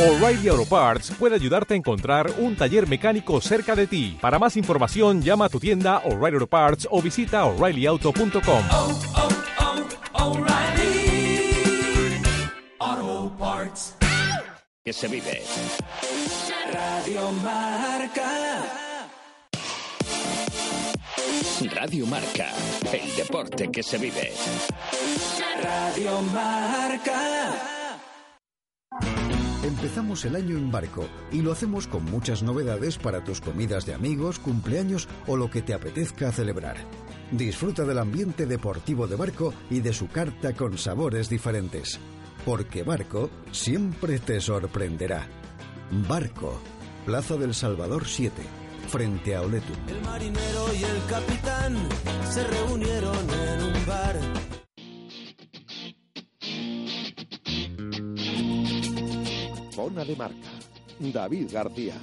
O'Reilly Auto Parts puede ayudarte a encontrar un taller mecánico cerca de ti. Para más información, llama a tu tienda O'Reilly Auto Parts o visita oreillyauto.com. oh, oh, O'Reilly Auto Parts. que se vive. Radio Marca. Radio Marca, el deporte que se vive. Radio Marca. Empezamos el año en barco y lo hacemos con muchas novedades para tus comidas de amigos, cumpleaños o lo que te apetezca celebrar. Disfruta del ambiente deportivo de barco y de su carta con sabores diferentes. Porque Barco siempre te sorprenderá. Barco, Plaza del Salvador 7, frente a Oletum. El marinero y el capitán se reunieron en un bar. De marca. David García.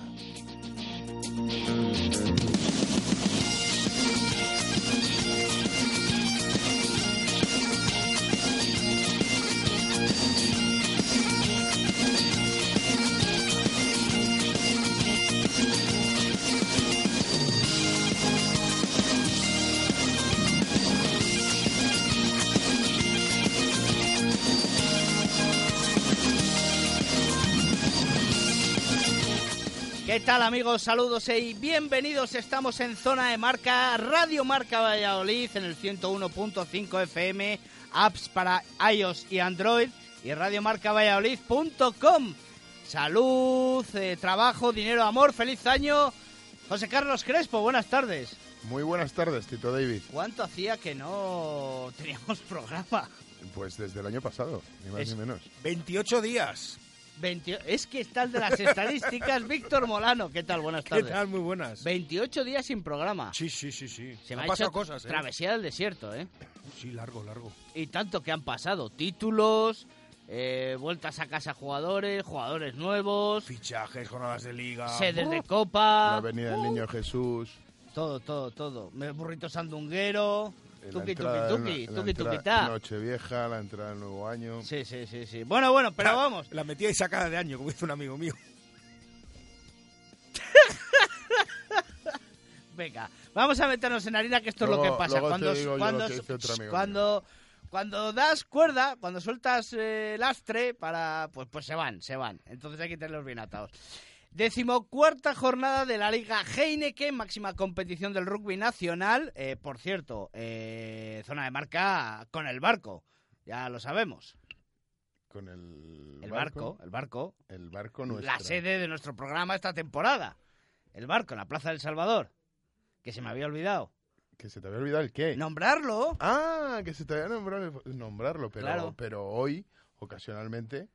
¿Qué tal amigos? Saludos y bienvenidos. Estamos en Zona de Marca, Radio Marca Valladolid en el 101.5 FM, apps para iOS y Android y radiomarcavalladolid.com. Salud, eh, trabajo, dinero, amor, feliz año. José Carlos Crespo, buenas tardes. Muy buenas tardes, Tito David. ¿Cuánto hacía que no teníamos programa? Pues desde el año pasado, ni más Es- ni menos. 28 días. 20 Es que está el de las estadísticas, Víctor Molano. ¿Qué tal? Buenas ¿Qué tardes. tal? Muy buenas. 28 días sin programa. Sí, sí, sí, sí. Se me Han ha pasado hecho cosas, ¿eh? travesía del desierto, ¿eh? Sí, largo, largo. Y tanto que han pasado. Títulos, eh, vueltas a casa jugadores, jugadores nuevos, Fichajes, jornadas de liga. sedes de La copa. Avenida del Niño Jesús. Todo, todo, todo. Me- Burrito sandunguero. La entrada- la. Nochevieja, la entrada del nuevo año. Sí, sí, sí, sí. Bueno, bueno, pero vamos. La metía y sacada de año, como dice un amigo mío. Venga, vamos a meternos en harina, que esto es lo que pasa. Cuando, cuando, que cuando, cuando das cuerda, cuando sueltas eh, lastre, para, pues, pues se van, se van. Entonces hay que tenerlos bien atados. Decimocuarta jornada de la Liga Heineken, máxima competición del rugby nacional. Eh, por cierto, eh, zona de marca con el barco, ya lo sabemos. Con el, El barco, el barco, El barco nuestro. la sede de nuestro programa esta temporada. El barco en la Plaza del Salvador, que se me había olvidado. Que se te había olvidado el qué. Nombrarlo. Ah, que se te había nombrado nombrarlo, pero, Claro. pero hoy, ocasionalmente,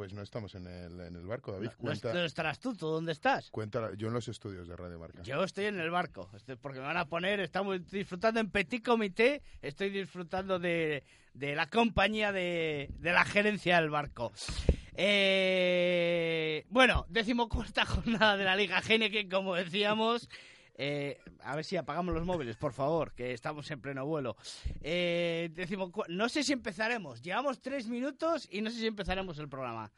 pues no estamos en el, en el barco, David. No, Cuenta, ¿Dónde estarás tú? ¿Tú dónde estás? cuenta, yo en los estudios de Radio Marca. Yo estoy en el barco, porque me van a poner, estamos disfrutando en Petit Comité, estoy disfrutando de, de la compañía de, de la gerencia del barco. Eh, bueno, decimocuarta jornada de la Liga Heineken, como decíamos. Eh, a ver si apagamos los móviles, por favor, que estamos en pleno vuelo. Eh, no sé si empezaremos, llevamos tres minutos y no sé si empezaremos el programa.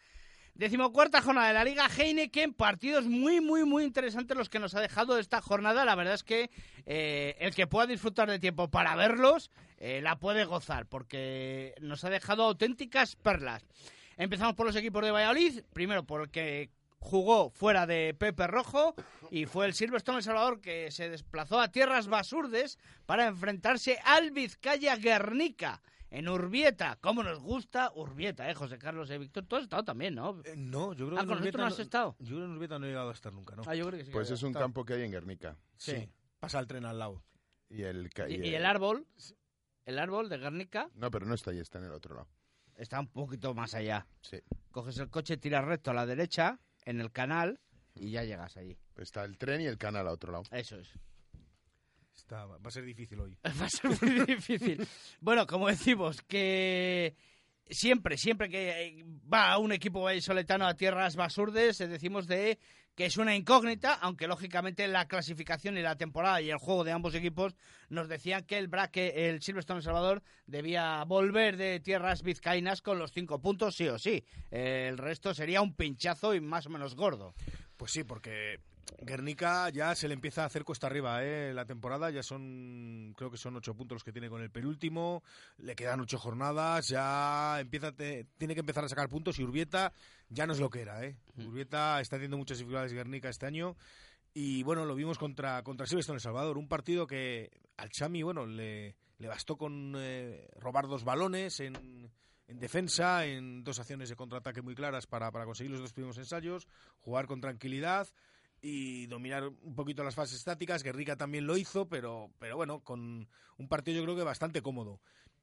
Decimocuarta jornada de la Liga Heineken, partidos muy, muy, muy interesantes los que nos ha dejado esta jornada. La verdad es que eh, el que pueda disfrutar de tiempo para verlos, la puede gozar, porque nos ha dejado auténticas perlas. Empezamos por los equipos de Valladolid, primero por el que jugó fuera de Pepe Rojo y fue el Silverstone El Salvador que se desplazó a tierras basurdes para enfrentarse al Vizcaya Guernica en Urbieta. ¿Cómo nos gusta Urbieta, eh, José Carlos y Víctor? Tú has estado también, ¿no? Eh, no, yo creo Ah, que con en nosotros no has estado. Yo creo que en Urbieta no he llegado a estar nunca, ¿no? Ah, yo creo que sí. Pues que es un campo que hay en Guernica. Sí. Pasa el tren al lado. Y el, ca- Y, y el árbol, el árbol de Guernica No, pero no está ahí, está en el otro lado. está un poquito más allá. Sí. Coges el coche, tiras recto a la derecha, en el canal, y ya llegas allí. Está el tren y el canal al otro lado. Eso es. Está, va a ser difícil hoy. Va a ser muy difícil. Bueno, como decimos, que siempre, siempre que va un equipo vallisoletano a tierras basurdes, decimos de que es una incógnita, aunque lógicamente la clasificación y la temporada y el juego de ambos equipos nos decían que el Braque, el Silverstone Salvador, debía volver de tierras vizcaínas con los cinco puntos, sí o sí. El resto sería un pinchazo y más o menos gordo. Pues sí, porque Guernica ya se le empieza a hacer cuesta arriba, ¿eh? La temporada ya son, creo que son ocho puntos los que tiene con el penúltimo, le quedan ocho jornadas, ya empieza, te- tiene que empezar a sacar puntos y Urbieta ya no es lo que era, ¿eh? Urbieta está teniendo muchas dificultades Guernica este año y bueno, lo vimos contra, contra Silvestre en El Salvador, un partido que al Chami, bueno, le, le bastó con eh, robar dos balones en, en defensa, en dos acciones de contraataque muy claras para, para conseguir los dos primeros ensayos, jugar con tranquilidad y dominar un poquito las fases estáticas. Guerrica también lo hizo, pero, pero bueno, con un partido yo creo que bastante cómodo.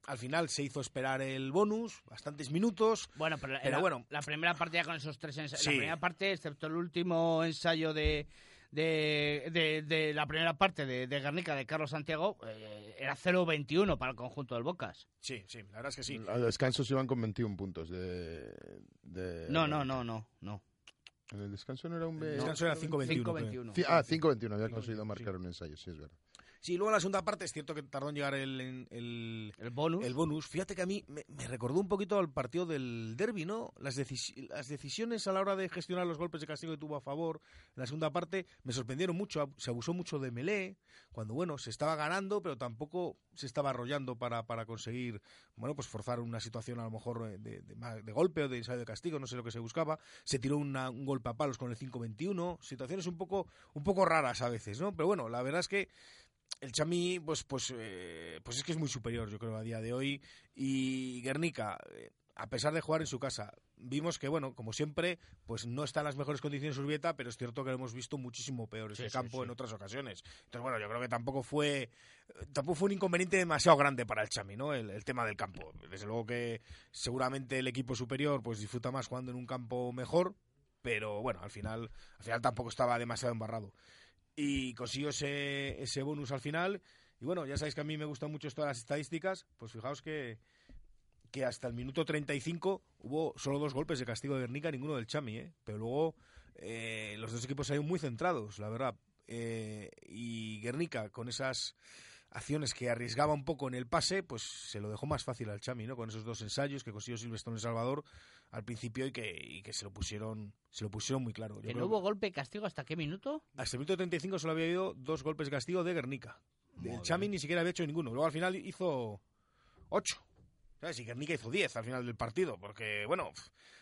Al final se hizo esperar el bonus, bastantes minutos. Bueno, pero, la- Pero la, bueno. la primera parte ya con esos tres ensayos. Sí. La primera parte, excepto el último ensayo de, de, de- de la primera parte de, de Guernica de Carlos Santiago, eh, era 0-21 para el conjunto del Bocas. Sí, sí, la verdad es que sí. Al descanso se iban con 21 puntos de... de- No, no, no, no, no. En el descanso no era un... El descanso era 5-21. creo. 5-21. Ci- Ah, 5-21, había 5-21, conseguido sí. marcar un ensayo, sí, es verdad. Sí, luego en la segunda parte es cierto que tardó en llegar el, el, El bonus. el bonus. Fíjate que a mí me, me recordó un poquito al partido del derby, ¿no? Las, decis- las decisiones a la hora de gestionar los golpes de castigo que tuvo a favor en la segunda parte me sorprendieron mucho. Se abusó mucho de Melé, cuando, bueno, se estaba ganando, pero tampoco se estaba arrollando para, para conseguir, bueno, pues forzar una situación a lo mejor eh, de, de de golpe o de ensayo de castigo, no sé lo que se buscaba. Se tiró una- un golpe a palos con el 5-21. Situaciones un poco, un poco raras a veces, ¿no? Pero bueno, la verdad es que el Chami, pues, pues, eh, pues es que es muy superior, yo creo, a día de hoy. Y Guernica, eh, a pesar de jugar en su casa, vimos que, bueno, como siempre, pues no está en las mejores condiciones Urbieta, pero es cierto que lo hemos visto muchísimo peor ese Sí, campo sí. en otras ocasiones. Entonces, bueno, yo creo que tampoco fue, eh, tampoco fue un inconveniente demasiado grande para el Chami, ¿no? El, el tema del campo. Desde luego que seguramente el equipo superior, pues disfruta más jugando en un campo mejor, pero bueno, al final, al final tampoco estaba demasiado embarrado y consiguió ese, ese bonus al final. Y bueno, ya sabéis que a mí me gustan mucho todas las estadísticas, pues fijaos que, que hasta el minuto 35 hubo solo dos golpes de castigo de Guernica, ninguno del Chami, ¿eh? pero luego eh, los dos equipos salieron muy centrados, la verdad. Eh, y Guernica, con esas acciones que arriesgaba un poco en el pase, pues se lo dejó más fácil al Chami, ¿no? Con esos dos ensayos que consiguió Silvestre en El Salvador al principio y que, y que se lo pusieron se lo pusieron muy claro. Yo ¿Que no hubo golpe de castigo hasta qué minuto? hasta el minuto 35 solo había habido dos golpes de castigo de Guernica. El. Chami ni siquiera había hecho ninguno. Luego al final hizo ocho. ¿Sabes? Y Guernica hizo 10 al final del partido. Porque, bueno,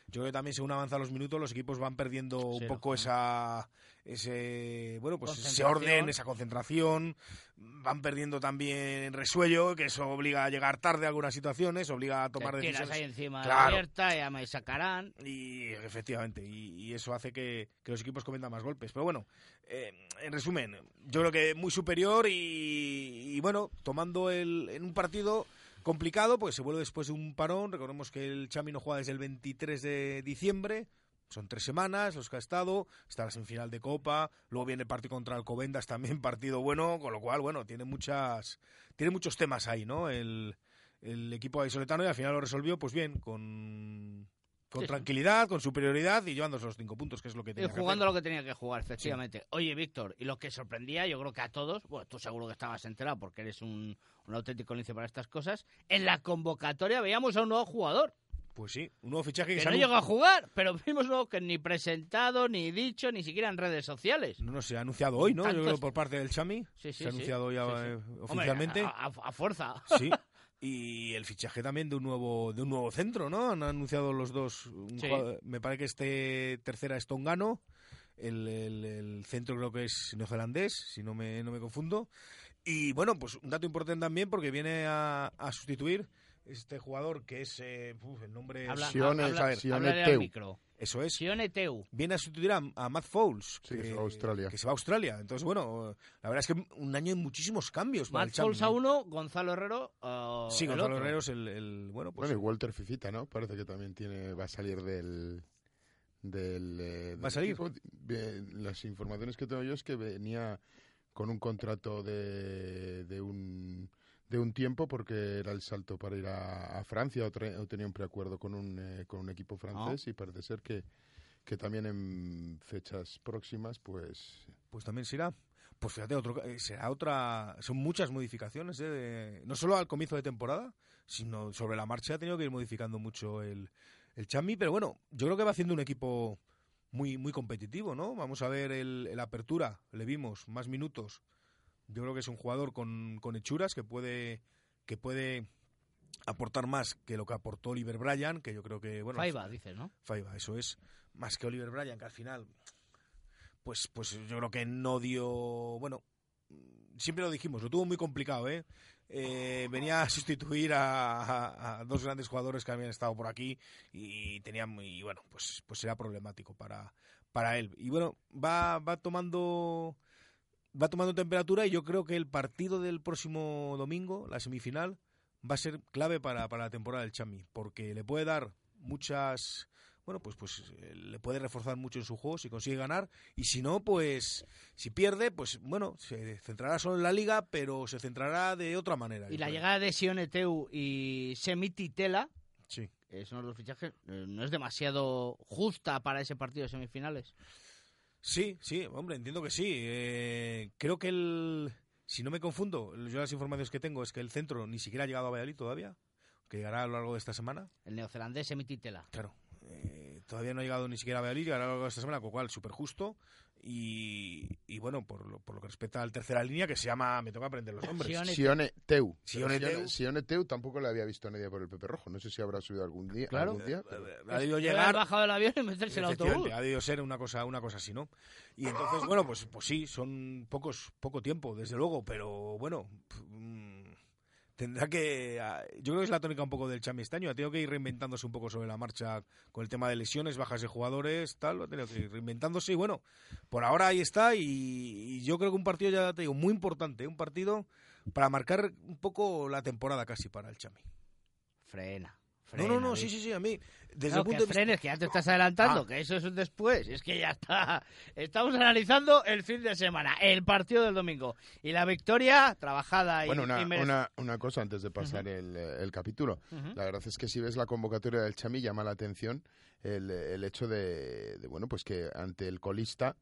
yo creo que también según avanzan los minutos los equipos van perdiendo un Sí, poco esa ese bueno pues ese orden esa concentración van perdiendo también resuello que eso obliga a llegar tarde a algunas situaciones obliga a tomar Te decisiones ahí encima Claro. la abierta, ya me sacarán. y efectivamente, y, y eso hace que, que los equipos cometan más golpes. Pero bueno, eh, en resumen, yo creo que muy superior y, y bueno, tomando el, en un partido complicado, pues se vuelve después de un parón. Recordemos que el Chami no juega desde el 23 de diciembre. Son tres semanas los que ha estado, está la semifinal de Copa, luego viene el partido contra Alcobendas, también partido bueno, con lo cual, bueno, tiene muchas, tiene muchos temas ahí, ¿no? El, el equipo vallisoletano y al final lo resolvió, pues bien, con, con Sí. tranquilidad, con superioridad y llevándose los cinco puntos, que es lo que Y tenía que jugando hacer. lo que tenía que jugar, efectivamente. Oye, Víctor, y lo que sorprendía, yo creo que a todos, bueno, tú seguro que estabas enterado porque eres un, un auténtico lince para estas cosas, en la convocatoria veíamos a un nuevo jugador Pues sí, un nuevo fichaje que, que se no llegó a jugar, pero vimos luego que ni presentado, ni dicho, ni siquiera en redes sociales. no, no, se ha anunciado hoy, ¿no? Yo creo por parte del Chami. Sí, sí, se ha anunciado ya Sí, eh, Hombre, oficialmente. a, a- a fuerza. Sí. Y el fichaje también de un nuevo de un nuevo centro, ¿no? Han anunciado los dos. un Sí. jugador- me parece que este tercera es Tongano. El, el- el centro creo que es neozelandés, si no me, no me confundo. Y bueno, pues un dato importante también porque viene a, a sustituir este jugador que es. eh, uf, el nombre Habla, Sione- habla- a ver, Sione háblale al Teu. micro. Eso es. Sione Teu. Viene a sustituir a, a Matt Fowles. Sí, que se va a Australia. Que se va a Australia. Entonces, bueno, la verdad es que un año de muchísimos cambios. para Matt el Chami, Foles a uno, Gonzalo Herrero. uh, Sí, el Gonzalo otro. Herrero es el, el- bueno, pues Bueno, y Walter Fifita, ¿no? Parece que también tiene va a salir del... del eh, ¿Va a salir? equipo. Las informaciones que tengo yo es que venía con un contrato de, de un de un tiempo porque era el salto para ir a, a Francia o, tre- o tenía un preacuerdo con un, eh, con un equipo francés y parece ser que, que también en fechas próximas pues Pues también será. Pues fíjate, otro, eh, será otra. Son muchas modificaciones, ¿eh? de- no solo al comienzo de temporada, sino sobre la marcha ha tenido que ir modificando mucho el, el Chami, pero bueno, yo creo que va haciendo un equipo muy, muy competitivo, ¿no? Vamos a ver el, el apertura, le vimos más minutos. Yo creo que es un jugador con, con hechuras que puede, que puede aportar más que lo que aportó Oliver Bryan, que yo creo que, bueno, Faiba, dices, ¿no? Faiba, eso es. Más que Oliver Bryan, que al final, pues, pues yo creo que no dio. Bueno, siempre lo dijimos, lo tuvo muy complicado, ¿eh? Eh, venía a sustituir a, a- a dos grandes jugadores que habían estado por aquí y tenían y bueno pues pues era problemático para para él y bueno va va tomando va tomando temperatura y yo creo que el partido del próximo domingo la semifinal va a ser clave para, para la temporada del Chami porque le puede dar muchas bueno, pues, pues eh, le puede reforzar mucho en su juego si consigue ganar. Y si no, pues si pierde, pues bueno, se centrará solo en la liga, pero se centrará de otra manera. Y la creo. llegada de Sioneteu y Semiti Tela, Sí. eh, son los fichajes, eh, no es demasiado justa para ese partido de semifinales. Sí, sí, hombre, entiendo que sí. Eh, creo que el. Si no me confundo, yo las informaciones que tengo es que el centro ni siquiera ha llegado a Valladolid todavía, que llegará a lo largo de esta semana. El neozelandés Semiti Tela. Claro, eh, todavía no ha llegado ni siquiera a Valladolid, llegará a lo largo de esta semana, con lo cual súper justo. Y, y bueno, por lo, por lo que respecta al tercera línea, que se llama, me toca aprender los nombres. Sione- Sione Teu. Sione Teu. Sione Teu tampoco le había visto a nadie por el Pepe Rojo. No sé si habrá subido algún día. Claro. algún día, pero- Ha debido llegar. bajado del avión y meterse en el autobús. ha debido ser una cosa, una cosa así, ¿no? Y entonces, bueno, pues, pues sí, son pocos, poco tiempo, desde luego, pero bueno, pf, mm, tendrá que. ah, Yo creo que es la tónica un poco del Chami este año. Ha tenido que ir reinventándose un poco sobre la marcha con el tema de lesiones, bajas de jugadores, tal. Ha tenido que ir reinventándose y bueno, por ahora ahí está. Y, y yo creo que un partido, ya te digo, muy importante, un partido para marcar un poco la temporada casi para el Chami. Frena. No, frena, no, no, sí, sí, sí, a mí, desde No, el punto que de vista. frenes, que ya te estás adelantando, Ah. que eso es un después. Es que ya está. Estamos analizando el fin de semana, el partido del domingo. Y la victoria trabajada y, Bueno, una, y una, una cosa antes de pasar el, eh, el capítulo. La verdad es que si ves la convocatoria del Chami llama la atención el, el hecho de, de, bueno, pues que ante el colista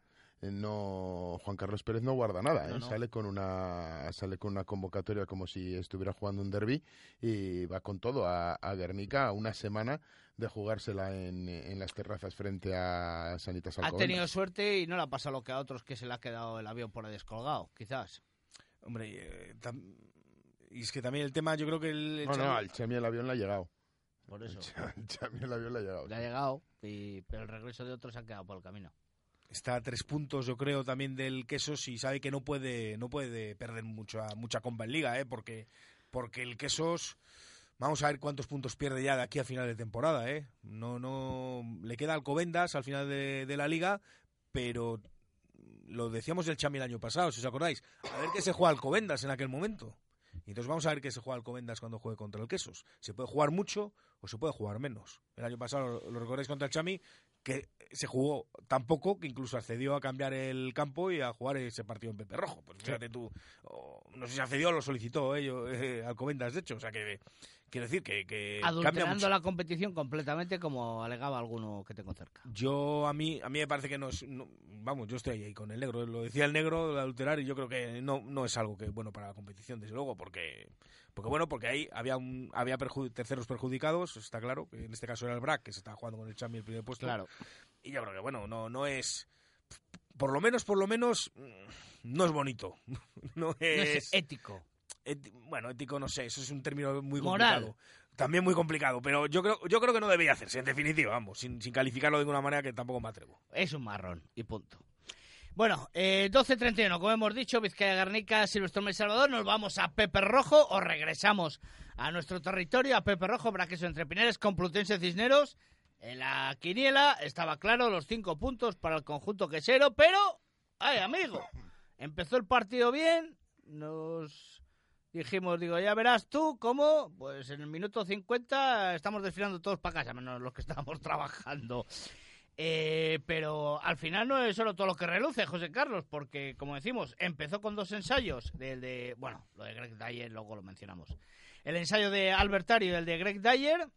no Juan Carlos Pérez no guarda nada, No, ¿eh? no. sale con una sale con una convocatoria como si estuviera jugando un derby y va con todo a, a Guernica a una semana de jugársela en, en las terrazas frente a Sanitas Ha Alcobendas. tenido suerte y no le ha pasado lo que a otros que se le ha quedado el avión por ahí descolgado, quizás. Hombre, eh, tam- y es que también el tema, yo creo que el, el No, no, al Chami el avión le ha llegado. Por eso. Al Chami el avión le ha llegado. Le ha llegado, y, pero el regreso de otros se ha quedado por el camino. Está a tres puntos, yo creo, también del Quesos y sabe que no puede, no puede perder mucha, mucha comba en liga, ¿eh? porque, porque el Quesos, vamos a ver cuántos puntos pierde ya de aquí a final de temporada, ¿eh? No, no, le queda Alcobendas al final de, la liga, pero lo decíamos del Chami el año pasado, si os acordáis, a ver qué se juega Alcobendas en aquel momento. Y entonces vamos a ver qué se juega Alcobendas cuando juegue contra el Quesos. Se puede jugar mucho o se puede jugar menos. El año pasado, lo, lo recordáis contra el Chami, que se jugó tan poco que incluso accedió a cambiar el campo y a jugar ese partido en Pepe Rojo. Pues fíjate tú, o no sé si accedió o lo solicitó ello, eh, Alcobendas, de hecho. O sea que quiero decir que, que Adulterando la competición completamente, como alegaba alguno que tengo cerca. Yo a mí a mí me parece que no es no- vamos yo estoy ahí con el negro lo decía el negro de adulterar y yo creo que no no es algo que bueno para la competición desde luego porque porque bueno porque ahí había un había terceros perjudicados está claro en este caso era el Brac que se estaba jugando con el Chami el primer puesto Claro. y yo creo que bueno no no es por lo menos por lo menos no es bonito no No es, ético. Bueno, ético no sé, eso es un término muy Moral. complicado. También muy complicado, pero yo creo, yo creo que no debería hacerse, en definitiva, vamos, sin, sin calificarlo de ninguna manera que tampoco me atrevo. Es un marrón y punto. Bueno, eh, 12.31, como hemos dicho, Vizcaya Garnica, Silvestre El Salvador, nos vamos a Pepe Rojo o regresamos a nuestro territorio, a Pepe Rojo, Braqueso entre Pinares, Complutense Cisneros. En la quiniela estaba claro los cinco puntos para el conjunto quesero, pero, ay amigo, empezó el partido bien, nos dijimos, digo, ya verás tú cómo, pues en el minuto 50 estamos desfilando todos para casa, menos los que estábamos trabajando. Eh, pero al final no es solo todo lo que reluce, José Carlos, porque, como decimos, empezó con dos ensayos, del de, bueno, lo de Greg Dyer, luego lo mencionamos. El ensayo de Albertario y el de Greg Dyer,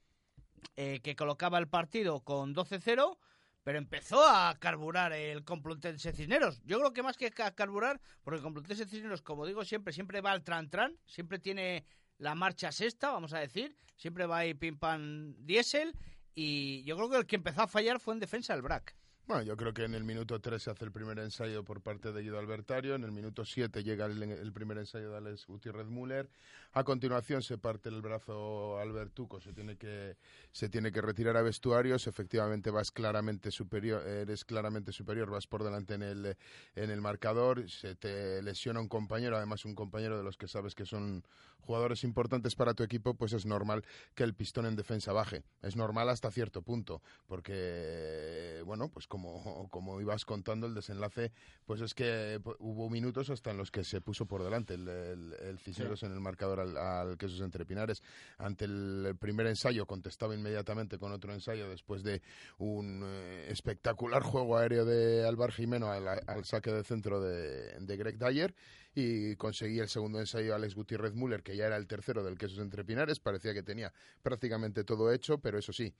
eh, que colocaba el partido con 12-0, pero empezó a carburar el Complutense Cisneros. Yo creo que más que ca- carburar, porque el Complutense Cisneros, como digo siempre, siempre va al tran-tran, siempre tiene la marcha sexta, vamos a decir, siempre va ahí pim pam diésel, y yo creo que el que empezó a fallar fue en defensa el BRAC. Bueno, yo creo que en el minuto 3 se hace el primer ensayo por parte de Guido Albertario, en el minuto 7 llega el, el primer ensayo de Alex Gutiérrez Müller, a continuación se parte el brazo Albert Tuco, se tiene que se tiene que retirar a vestuarios, efectivamente vas claramente superior, eres claramente superior, vas por delante en el en el marcador, se te lesiona un compañero, además un compañero de los que sabes que son jugadores importantes para tu equipo, pues es normal que el pistón en defensa baje. Es normal hasta cierto punto, porque, bueno, pues como, como ibas contando el desenlace, pues es que pu- hubo minutos hasta en los que se puso por delante el, el, el Cisneros en el marcador al, al Quesos Entre Pinares. Ante el primer ensayo contestaba inmediatamente con otro ensayo después de un eh, espectacular juego aéreo de Álvar Jimeno al, al saque de centro de, de Greg Dyer y conseguí el segundo ensayo Alex Gutiérrez Müller, que ya era el tercero del Quesos Entre Pinares, parecía que tenía prácticamente todo hecho, pero eso sí,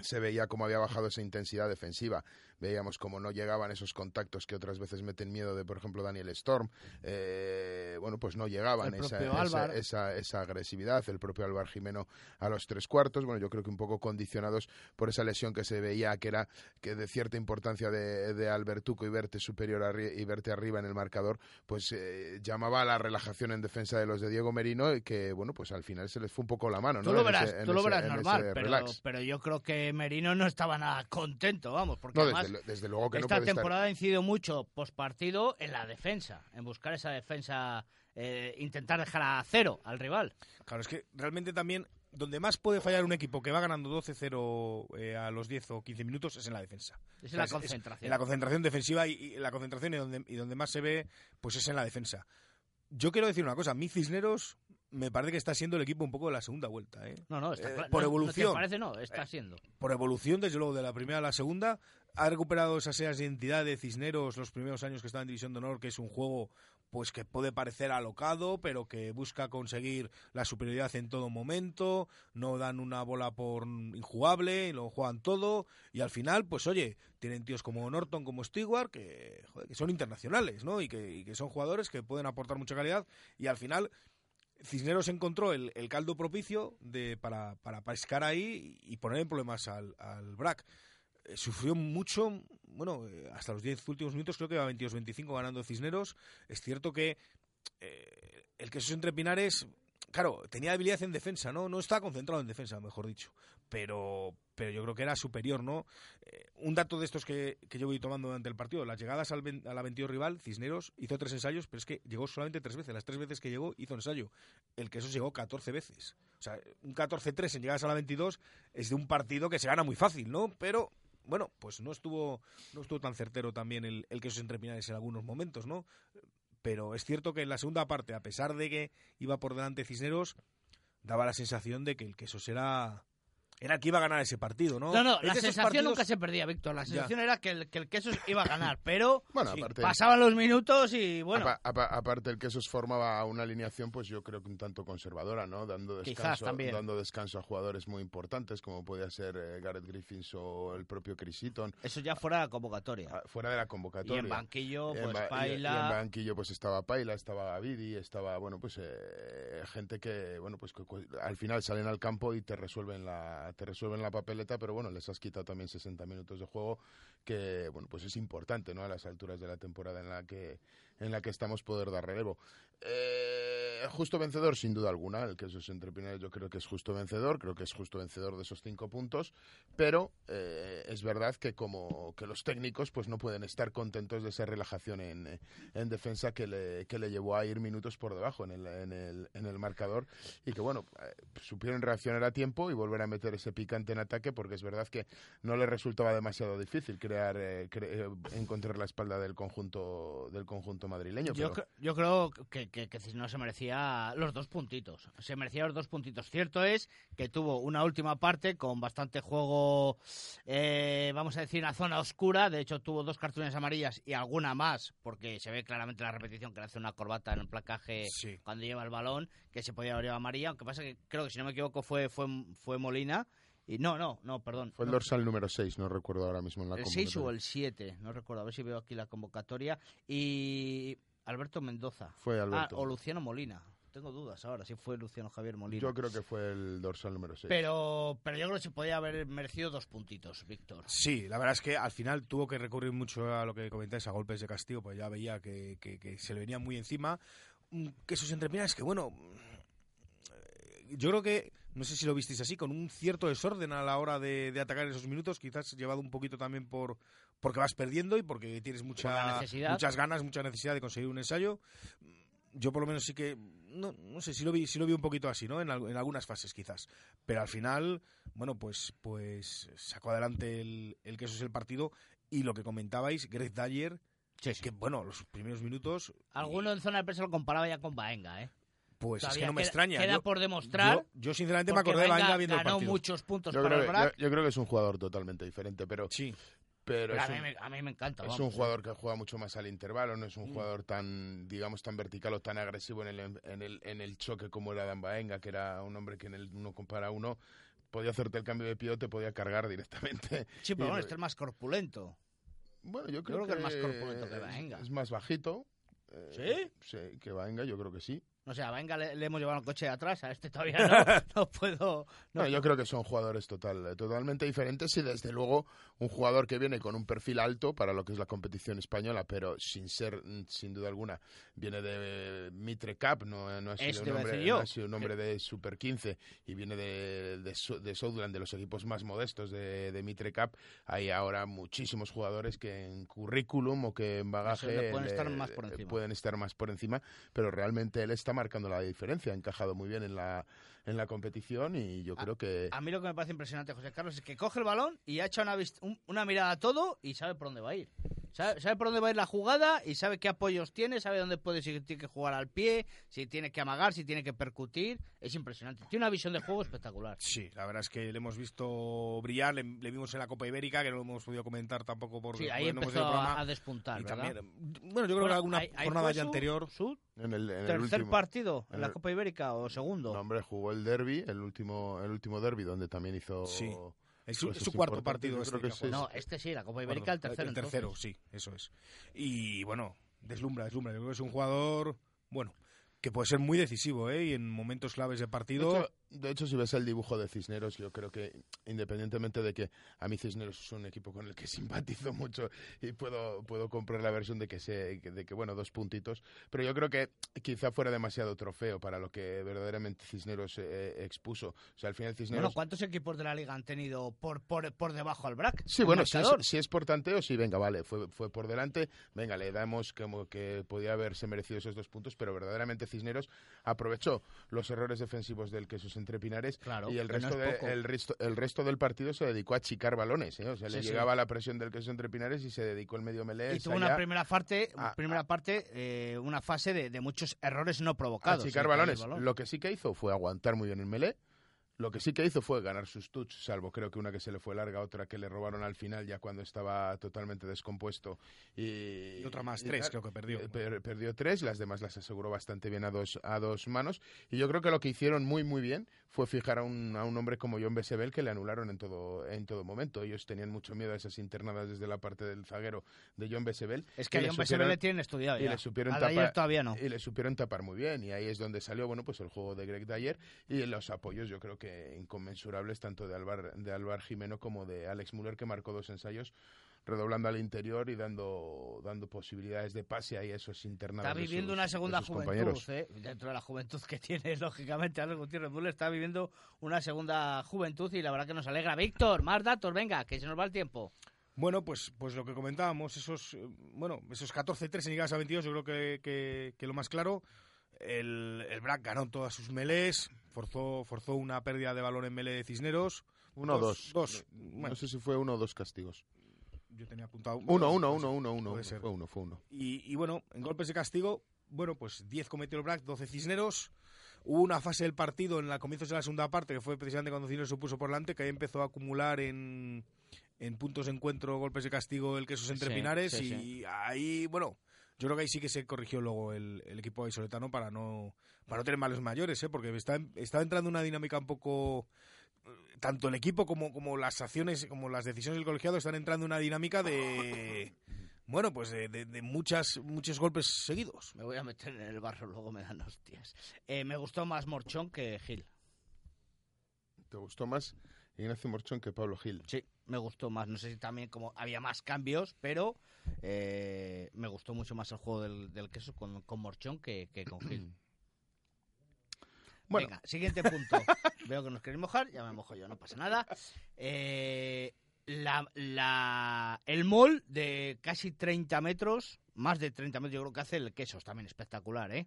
se veía cómo había bajado esa intensidad defensiva. Veíamos cómo no llegaban esos contactos que otras veces meten miedo de, por ejemplo, Daniel Storm. Eh, bueno, pues no llegaban esa, esa, esa, esa agresividad. El propio Álvar Jimeno a los tres cuartos. Bueno, yo creo que un poco condicionados por esa lesión que se veía que era que de cierta importancia de, de Albertuco y verte superior arri- y verte arriba en el marcador, pues eh, llamaba a la relajación en defensa de los de Diego Merino y que, bueno, pues al final se les fue un poco la mano. Tú ¿no? lo En verás, ese- tú lo ese- verás normal, pero, pero yo creo que Merino no estaba nada contento, vamos, porque No, además desde, lo- desde luego que no esta puede estar- temporada ha incidido mucho postpartido en la defensa, en buscar esa defensa, eh, intentar dejar a cero al rival. Claro, es que realmente también donde más puede fallar un equipo que va ganando 12-0 eh, a los 10 o 15 minutos es en la defensa. Es en la Es- es- concentración. en la concentración defensiva y, y la concentración y donde, y donde más se ve, pues es en la defensa. Yo quiero decir una cosa, mi Cisneros me parece que está siendo el equipo un poco de la segunda vuelta. ¿eh? No, no, está Eh, por no- evolución. No te parece, no, está siendo. por evolución, desde luego, de la primera a la segunda. Ha recuperado esas esas identidad de Cisneros los primeros años que estaba en División de Honor, que es un juego pues que puede parecer alocado, pero que busca conseguir la superioridad en todo momento, no dan una bola por injugable, lo juegan todo, y al final, pues oye, tienen tíos como Norton, como Stewart, que, joder, que son internacionales, ¿no? Y que, y que son jugadores que pueden aportar mucha calidad, y al final Cisneros encontró el, el caldo propicio de, para, para pescar ahí y poner en problemas al, al BRAC. Eh, sufrió mucho, bueno, eh, hasta los 10 últimos minutos, creo que va 22-25 ganando Cisneros. Es cierto que eh, el que entre Pinares, claro, tenía habilidad en defensa, ¿no? No estaba concentrado en defensa, mejor dicho. Pero, pero yo creo que era superior, ¿no? Un dato de estos que, que yo voy tomando durante el partido, las llegadas al, a la 22 rival, Cisneros hizo tres ensayos, pero es que llegó solamente tres veces. Las tres veces que llegó hizo ensayo. El que eso llegó 14 veces. O sea, un 14-3 en llegadas a la 22 es de un partido que se gana muy fácil, ¿no? Pero bueno, pues no estuvo, no estuvo tan certero también el, el que esos entre Pinares en algunos momentos, ¿no? Pero es cierto que en la segunda parte, a pesar de que iba por delante Cisneros, daba la sensación de que el queso era, era el que iba a ganar ese partido, ¿no? No, no, Es la sensación partidos- nunca se perdía, Víctor. La Ya. sensación era que el, que el queso iba a ganar, pero Bueno, sí, aparte- pasaban los minutos y bueno, Apa- apa- aparte el que esos formaba una alineación, pues yo creo que un tanto conservadora, ¿no? Dando Quizás descanso, también. dando descanso a jugadores muy importantes, como podía ser eh, Gareth Griffins o el propio Chris Eaton, eso ya fuera de convocatoria. ah, fuera de la Y convocatoria. en banquillo, Y en pues ba- y- y en Paila. banquillo pues estaba Paila, estaba Gavidi, estaba, bueno, pues eh, gente que, bueno, pues que cu- al final salen al campo y te resuelven la te resuelven la papeleta, pero bueno, les has quitado también 60 minutos de juego que, bueno, pues es importante, ¿no? A las alturas de la temporada en la que en la que estamos poder dar relevo. Eh, justo vencedor, sin duda alguna, el que esos entrepinares yo creo que es justo vencedor, creo que es justo vencedor de esos cinco puntos, pero eh, es verdad que como que los técnicos pues no pueden estar contentos de esa relajación en, en defensa que le, que le llevó a ir minutos por debajo en el, en el, en el marcador y que bueno, eh, supieron reaccionar a tiempo y volver a meter ese picante en ataque, porque es verdad que no le resultaba demasiado difícil crear, eh, cre- encontrar la espalda del conjunto del conjunto madrileño. Yo, pero- yo creo que, que, que Cisneros se merecía los dos puntitos. Se merecía los dos puntitos. Cierto es que tuvo una última parte con bastante juego, eh, vamos a decir, en la zona oscura. De hecho, tuvo dos cartulinas amarillas y alguna más, porque se ve claramente la repetición que le hace una corbata en el placaje Sí. cuando lleva el balón, que se podía haber llevado amarilla. Aunque pasa que creo que, si no me equivoco, fue, fue, fue Molina. Y no, no, no, perdón. Fue el No, dorsal número 6, no recuerdo ahora mismo en la el 6 o el 7, no recuerdo, a ver si veo aquí la convocatoria. Y Alberto Mendoza. Fue Ah, Alberto. o Luciano Molina. Tengo dudas ahora si fue Luciano Javier Molina. Yo creo que fue el dorsal número 6. pero, pero yo creo que se podía haber merecido dos puntitos, Víctor. Sí, la verdad es que al final tuvo que recurrir mucho a lo que comentáis, a golpes de castigo, pues ya veía que, que- que se le venía muy encima. Mm, Que sus entrepiernas, que bueno, mm, yo creo que, no sé si lo visteis así, con un cierto desorden a la hora de, de atacar esos minutos, quizás llevado un poquito también por porque vas perdiendo y porque tienes mucha, muchas ganas, mucha necesidad de conseguir un ensayo. Yo por lo menos sí que, no, no sé, si lo vi, sí lo vi un poquito así, ¿no? En, al- en algunas fases quizás. Pero al final, bueno, pues, pues sacó adelante el, el que eso es el partido. Y lo que comentabais, Greg Dyer, que bueno, los primeros minutos, Alguno en zona de prensa lo comparaba ya con Baenga, ¿eh? Pues es que no me queda- extraña. Queda yo, por demostrar. yo, yo sinceramente me acordé de Baenga Baenga viendo el ganó partido. muchos puntos yo, para creo el que, Brac. yo- yo creo que es un jugador totalmente diferente, pero, Sí, pero a, mí un- me, a mí me encanta. Es vamos, un jugador que juega mucho más al intervalo, no es Mm. un jugador tan, digamos, tan vertical o tan agresivo en el, en el, en el choque como era Dan Baenga, que era un hombre que en el uno compara uno podía hacerte el cambio de pie o te podía cargar directamente. Sí, pero Y- bueno, este es más corpulento. Bueno, yo creo, creo que es más corpulento que Baenga. Es más bajito. eh, Sí, que Baenga, yo creo que sí. O sea, a Baenga le, le hemos llevado el coche de atrás, a este todavía no, no puedo. No, No, yo creo que son jugadores total, totalmente diferentes y desde luego un jugador que viene con un perfil alto para lo que es la competición española, pero sin ser, mm, sin duda alguna, viene de Mitre Cup, no, no ha sido Eso un te iba a hombre, decir yo. no ha sido un hombre de Super 15 y viene de, de, de Southland, de los equipos más modestos de, de Mitre Cup. Hay ahora muchísimos jugadores que en currículum o que en bagaje pueden le- estar más por encima. pueden estar más por encima, pero realmente él está marcando la diferencia, ha encajado muy bien en la, en la competición y yo creo que... A mí lo que me parece impresionante, José Carlos, es que coge el balón y ha hecho una, un- una mirada a todo y sabe por dónde va a ir. Sabe, sabe por dónde va a ir la jugada y sabe qué apoyos tiene, sabe dónde puede, si tiene que jugar al pie, si tiene que amagar, si tiene que percutir. Es impresionante. Tiene una visión de juego espectacular. sí, la verdad es que le hemos visto brillar, le, le vimos en la Copa Ibérica, que no lo hemos podido comentar tampoco porque Sí, ahí porque no hemos empezó a, a despuntar, también, bueno, yo creo Bueno, que alguna jornada ya su- anterior. Su En el, en el tercer último. partido en en la el- Copa Ibérica o segundo. No, hombre, jugó el derby, el último, el último derby, donde también hizo. Sí. Es su, cosas es su cuarto partido este que sí. No, este sí, la Copa Ibérica, el tercero. El tercero, entonces. sí, eso es. Y bueno, deslumbra, deslumbra. Yo creo que es un jugador, bueno, que puede ser muy decisivo, ¿eh? Y en momentos claves de De partido. hecho, de hecho, si ves el dibujo de Cisneros, yo creo que independientemente de que a mí Cisneros es un equipo con el que simpatizo mucho y puedo, puedo comprar la versión de que, se, de que, bueno, dos puntitos, pero yo creo que quizá fuera demasiado trofeo para lo que verdaderamente Cisneros eh, expuso. O sea, al final Cisneros... Bueno, ¿cuántos equipos de la liga han tenido por, por, por debajo al BRAC? Sí, bueno, si es, si es por tanteo, sí, venga, vale, fue, fue por delante, venga, le damos como que podía haberse merecido esos dos puntos, pero verdaderamente Cisneros aprovechó los errores defensivos del Quesos entre Pinares Claro, y el no resto, es de- el, resto, el resto del partido se dedicó a achicar balones, ¿eh? o sea, le Sí, llegaba la presión del Quesos entre Pinares y se dedicó el medio melé Y tuvo allá una primera parte, primera parte eh, una fase de, de muchos errores no provocados. achicar eh, balones. balón. Lo que sí que hizo fue aguantar muy bien el melé. Lo que sí que hizo fue ganar sus touch, salvo creo que una que se le fue larga, otra que le robaron al final ya cuando estaba totalmente descompuesto. Y, Y otra más, y tres creo que perdió. Eh, per- perdió tres, las demás las aseguró bastante bien a dos, a dos manos. Y yo creo que lo que hicieron muy, muy bien fue fijar a un, a un hombre como John Besebel que le anularon en todo, en todo momento. Ellos tenían mucho miedo a esas internadas desde la parte del zaguero de John Besebel. Es que a John supieron- le tienen estudiado y le supieron tapar todavía no. y le supieron tapar muy bien y ahí es donde salió bueno pues el juego de Greg Dyer y los apoyos yo creo que inconmensurables tanto de Alvar de Alvar Jimeno como de Alex Müller que marcó dos ensayos redoblando al interior y dando dando posibilidades de pase ahí a esos internados Está de viviendo sus- una segunda juventud. ¿eh? dentro de la juventud que tiene, lógicamente, Alex Gutiérrez Müller está viviendo una segunda juventud y la verdad que nos alegra. Víctor, más datos, venga, que se nos va el tiempo. Bueno, pues, pues lo que comentábamos, esos, eh, bueno, esos 14-3 en llegadas a 22, yo creo que, que, que lo más claro. El, el BRAC ganó todas sus melés, forzó, forzó una pérdida de balón en melee de Cisneros. Uno o dos. Dos. No Bueno, sé si fue uno o dos castigos. yo tenía apuntado. Uno, uno, uno, uno, uno. Puede ser. Fue uno, fue uno. Y, y bueno, en golpes de castigo, bueno, pues 10 cometió el Brac, 12 Cisneros. Hubo una fase del partido en la comienzos de la segunda parte, que fue precisamente cuando Cisneros se puso por delante, que ahí empezó a acumular en, en puntos de encuentro, golpes de castigo, el quesos entre Sí, pinares. sí, y sí. ahí, bueno, yo creo que ahí sí que se corrigió luego el, el equipo vallisoletano para no, para no tener males mayores, ¿eh? porque está, estaba entrando una dinámica un poco tanto el equipo como, como las acciones, como las decisiones del colegiado están entrando en una dinámica de bueno, pues de, de- de muchas, muchos golpes seguidos. Me voy a meter en el barro, luego me dan hostias. Eh, me gustó más Morchón que Gil. ¿Te gustó más Ignacio Morchón que Pablo Gil? Sí, me gustó más. No sé si también como había más cambios, pero eh, me gustó mucho más el juego del, del queso con, con Morchón que, que con Gil. Bueno. Venga, siguiente punto. Veo que nos queréis mojar, ya me mojo yo, no pasa nada. Eh, la, la- el mall de casi 30 metros, más de 30 metros, yo creo que hace el queso, es también espectacular, ¿eh?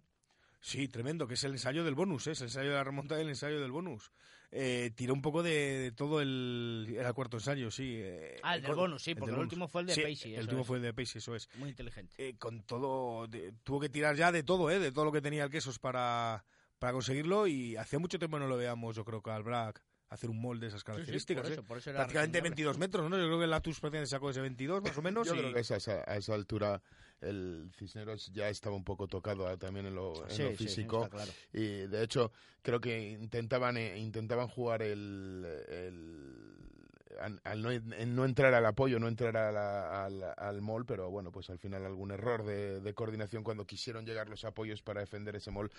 Sí, tremendo, que es el ensayo del bonus, ¿eh? es el ensayo de la remontada y el ensayo del bonus. Eh, tiró un poco de, de todo el, el cuarto ensayo, sí. eh, Ah, el del bonus, sí, porque el bonus. último fue el de Sí, Pacey, El último es. fue el de Pacey, eso es. Muy inteligente. Eh, con todo, de- tuvo que tirar ya de todo, ¿eh? de todo lo que tenía el quesos para, para conseguirlo y hacía mucho tiempo no lo veamos, yo creo que al Brack hacer un molde de esas Sí, sí, características. por ¿eh? eso, por eso era Prácticamente recomendable. 22 metros, ¿no? Yo creo que el Latus prácticamente sacó ese 22 más o menos. Yo y- creo que es a esa, a esa altura el Cisneros ya estaba un poco tocado ah, también en lo, en Sí, lo físico. claro. Y de hecho, creo que intentaban eh, intentaban jugar el, el- al, al no, en no entrar al apoyo, no entrar a la- al, al mall, pero bueno, pues al final algún error de, de coordinación cuando quisieron llegar los apoyos para defender ese mall.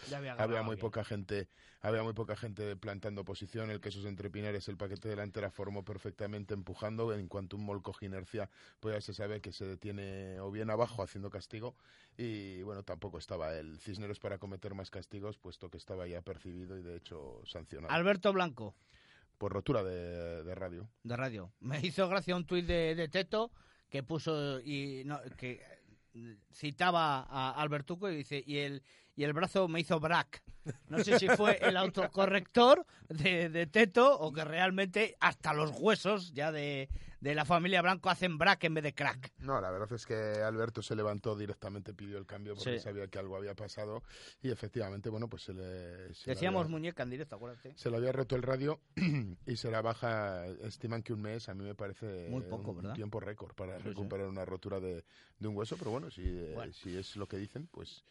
Había muy bien. poca gente, había muy poca gente plantando posición. El quesos entre pinares, el paquete delantera formó perfectamente empujando. En cuanto un mall coge inercia, pues ya se sabe que se detiene o bien abajo haciendo castigo. Y bueno, tampoco estaba el Cisneros para cometer más castigos, puesto que estaba ya percibido y de hecho sancionado Alberto Blanco, por rotura de, de radio. de radio. Me hizo gracia un tuit de, de Teto que puso y no, que eh, citaba a Albertuco y dice y el y el brazo me hizo brack. No sé si fue el autocorrector de, de Teto o que realmente hasta los huesos ya de, de la familia Blanco hacen brack en vez de crack. No, la verdad es que Alberto se levantó directamente, pidió el cambio porque Sí. sabía que algo había pasado y efectivamente, bueno, pues se le... se Decíamos había- muñeca en directo, acuérdate. Se le había roto el radio y se la baja, estiman que un mes, a mí me parece Muy poco, un ¿verdad? tiempo récord para Sí, sí. recuperar una rotura de, de un hueso, pero bueno, si, eh, Bueno. si es lo que dicen, pues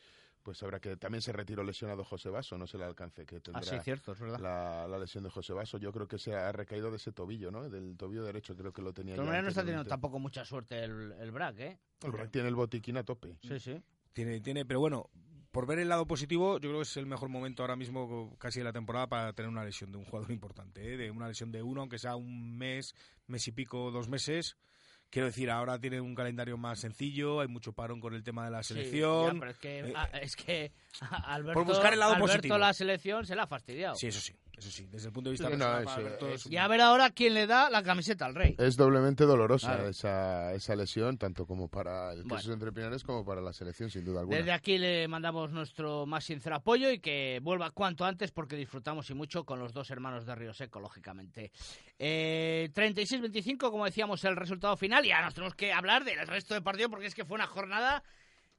pues habrá que... También se retiró lesionado José Vaso, no se le alcance que tendrá Ah, sí, cierto, es verdad. la, la lesión de José Vaso. Yo creo que se ha recaído de ese tobillo, ¿no? Del tobillo derecho, creo que lo tenía De maneras no está teniendo tampoco mucha suerte el, el brack, ¿eh? El Brac tiene el botiquín a tope. Sí, sí. Tiene, tiene, pero bueno, por ver el lado positivo, yo creo que es el mejor momento ahora mismo, casi de la temporada, para tener una lesión de un jugador importante, ¿eh? de una lesión de uno, aunque sea un mes, mes y pico, dos meses. Quiero decir, ahora tiene un calendario más sencillo, hay mucho parón con el tema de la Sí, selección. ya, pero es que, Eh, es que a- Alberto, buscar el lado Alberto positivo. la selección se la ha fastidiado. Sí, eso sí, eso sí. Desde el punto de vista Sí, no, personal, eso para Alberto es- es un- Y a ver ahora quién le da la camiseta al rey. Es doblemente dolorosa Claro. esa, esa lesión, tanto como para el Bueno. entre pinares como para la selección, sin duda alguna. Desde aquí le mandamos nuestro más sincero apoyo y que vuelva cuanto antes porque disfrutamos y mucho con los dos hermanos de Río Seco, lógicamente. Eh, 36-25, como decíamos, el resultado final y ahora nos tenemos que hablar del resto del partido porque es que fue una jornada...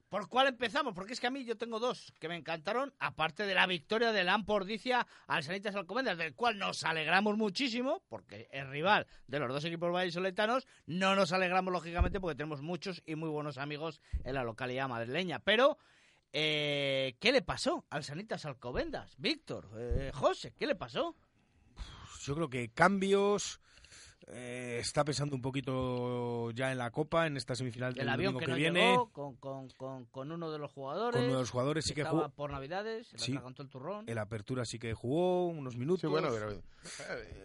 ¿Por cuál empezamos? Porque es que a mí yo tengo dos que me encantaron, aparte de la victoria del Ampordicia al Sanitas Alcobendas, del cual nos alegramos muchísimo, porque es rival de los dos equipos vallisoletanos. No nos alegramos, lógicamente, porque tenemos muchos y muy buenos amigos en la localidad madrileña. Pero, eh, ¿qué le pasó al Sanitas Alcobendas? Víctor, eh, José, ¿qué le pasó? Yo creo que cambios. Eh, está pensando un poquito ya en la Copa, en esta semifinal del El avión domingo que, que, no viene. llegó con, con, con, con uno de los jugadores. Con uno de los jugadores sí que jugó. por Navidades, se le Sí. el turrón. El Apertura sí que jugó unos minutos. Sí, bueno, pero eh,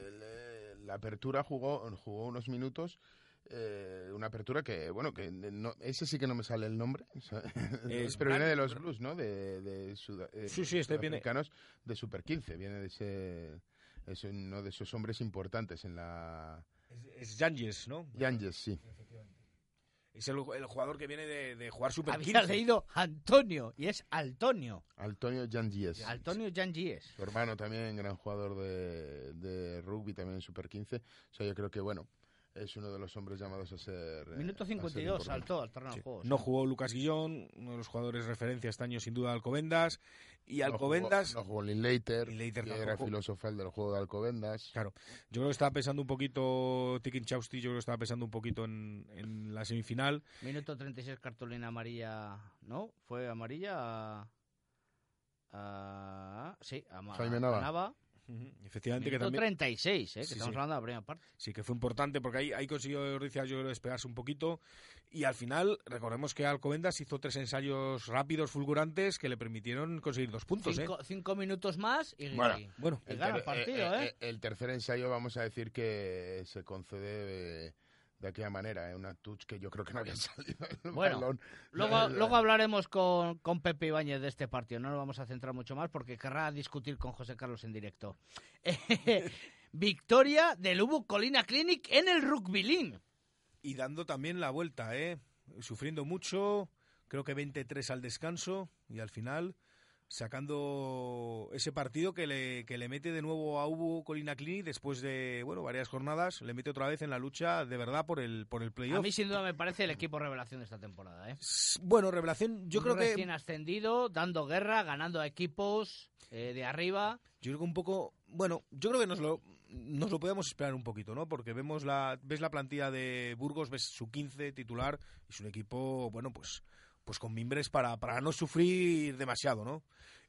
el, la apertura jugó, jugó unos minutos. eh, una apertura que, bueno, que no, ese sí que no me sale el nombre. Es pero viene de los Blues, ¿no? De, de eh, Sí, sí, este viene- de Super 15. Viene de ese. Es uno de esos hombres importantes en la. Es, es Yanges, ¿no? Yanges, sí. Es el, el jugador que viene de, de jugar Super Había 15. leído Antonio y es Altonio. Antonio Jangies. Antonio Jangies. Su hermano también, gran jugador de, de rugby, también en Super 15. O sea, yo creo que, bueno, es uno de los hombres llamados a ser... eh, Minuto a ser 52, importante. saltó al terreno Sí. de juegos. No jugó Lucas Guillón, uno de los jugadores referencia este año sin duda Alcobendas. Y No Alcobendas, jugó- No jugó Linklater, Linklater que era filosofal del juego de Alcobendas. Claro, yo creo que estaba pensando un poquito, Tikin Chausti, yo creo que estaba pensando un poquito en, en la semifinal. Minuto 36, cartulina amarilla. ¿No? ¿Fue amarilla? a- a- sí, a, Jaime a Nava. Efectivamente, que Minuto también 36, ¿eh? que Sí, estamos sí. hablando de la primera parte. sí que fue importante porque ahí, ahí consiguió Ordizia, yo creo, despegarse un poquito. Y al final, recordemos que Alcobendas hizo tres ensayos rápidos, fulgurantes, que le permitieron conseguir dos puntos. ¿eh? Cinco, cinco minutos más y, Bueno, y- Bueno, y gana el ter- partido, ¿eh? el tercer ensayo, vamos a decir que se concede de, de aquella manera, ¿eh? una touch que yo creo que no había salido el Bueno, balón. Luego, luego hablaremos con, con Pepe Ibáñez de este partido. No nos vamos a centrar mucho más porque querrá discutir con José Carlos en directo. Victoria del Ubu Colina Clinic en el Rugby League. Y dando también la vuelta, ¿eh? Sufriendo mucho, creo que 23 al descanso y al final sacando ese partido que le, que le mete de nuevo a Ubu Colina Clinic después de bueno varias jornadas, le mete otra vez en la lucha de verdad por el por el A playoff. mí sin duda me parece el equipo revelación de esta temporada. ¿eh? Bueno, revelación, yo creo que Recién ascendido, dando guerra, ganando a equipos eh, de arriba. Yo creo que un poco, bueno, yo creo que nos lo nos lo podemos esperar un poquito, ¿no? Porque vemos la ves la plantilla de Burgos, ves su 15 titular y es un equipo, bueno, pues pues con mimbres para, para no sufrir demasiado, ¿no?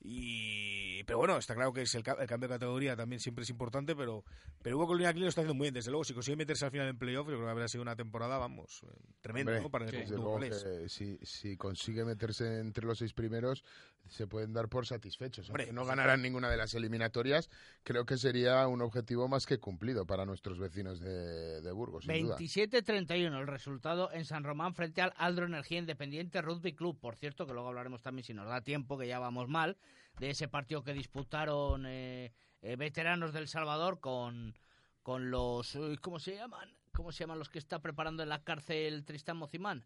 Y pero bueno, está claro que es el, ca- el cambio de categoría también siempre es importante, pero pero Hugo Colina aquí lo está haciendo muy bien, desde luego si consigue meterse al final en playoff, yo creo que habrá sido una temporada, vamos, eh, tremenda, Hombre, ¿no? Para el conjunto si, si consigue meterse entre los seis primeros, se pueden dar por satisfechos. Hombre, no ganarán ninguna de las eliminatorias, creo que sería un objetivo más que cumplido para nuestros vecinos de, de Burgos, sin duda. 27-31 el resultado en San Román frente al Aldro Energía Independiente Rugby Club. Por cierto, que luego hablaremos también, si nos da tiempo, que ya vamos mal, de ese partido que disputaron eh, eh, veteranos del Salvador con, con los... uy, ¿Cómo se llaman? ¿Cómo se llaman los que está preparando en la cárcel Tristán Mocimán?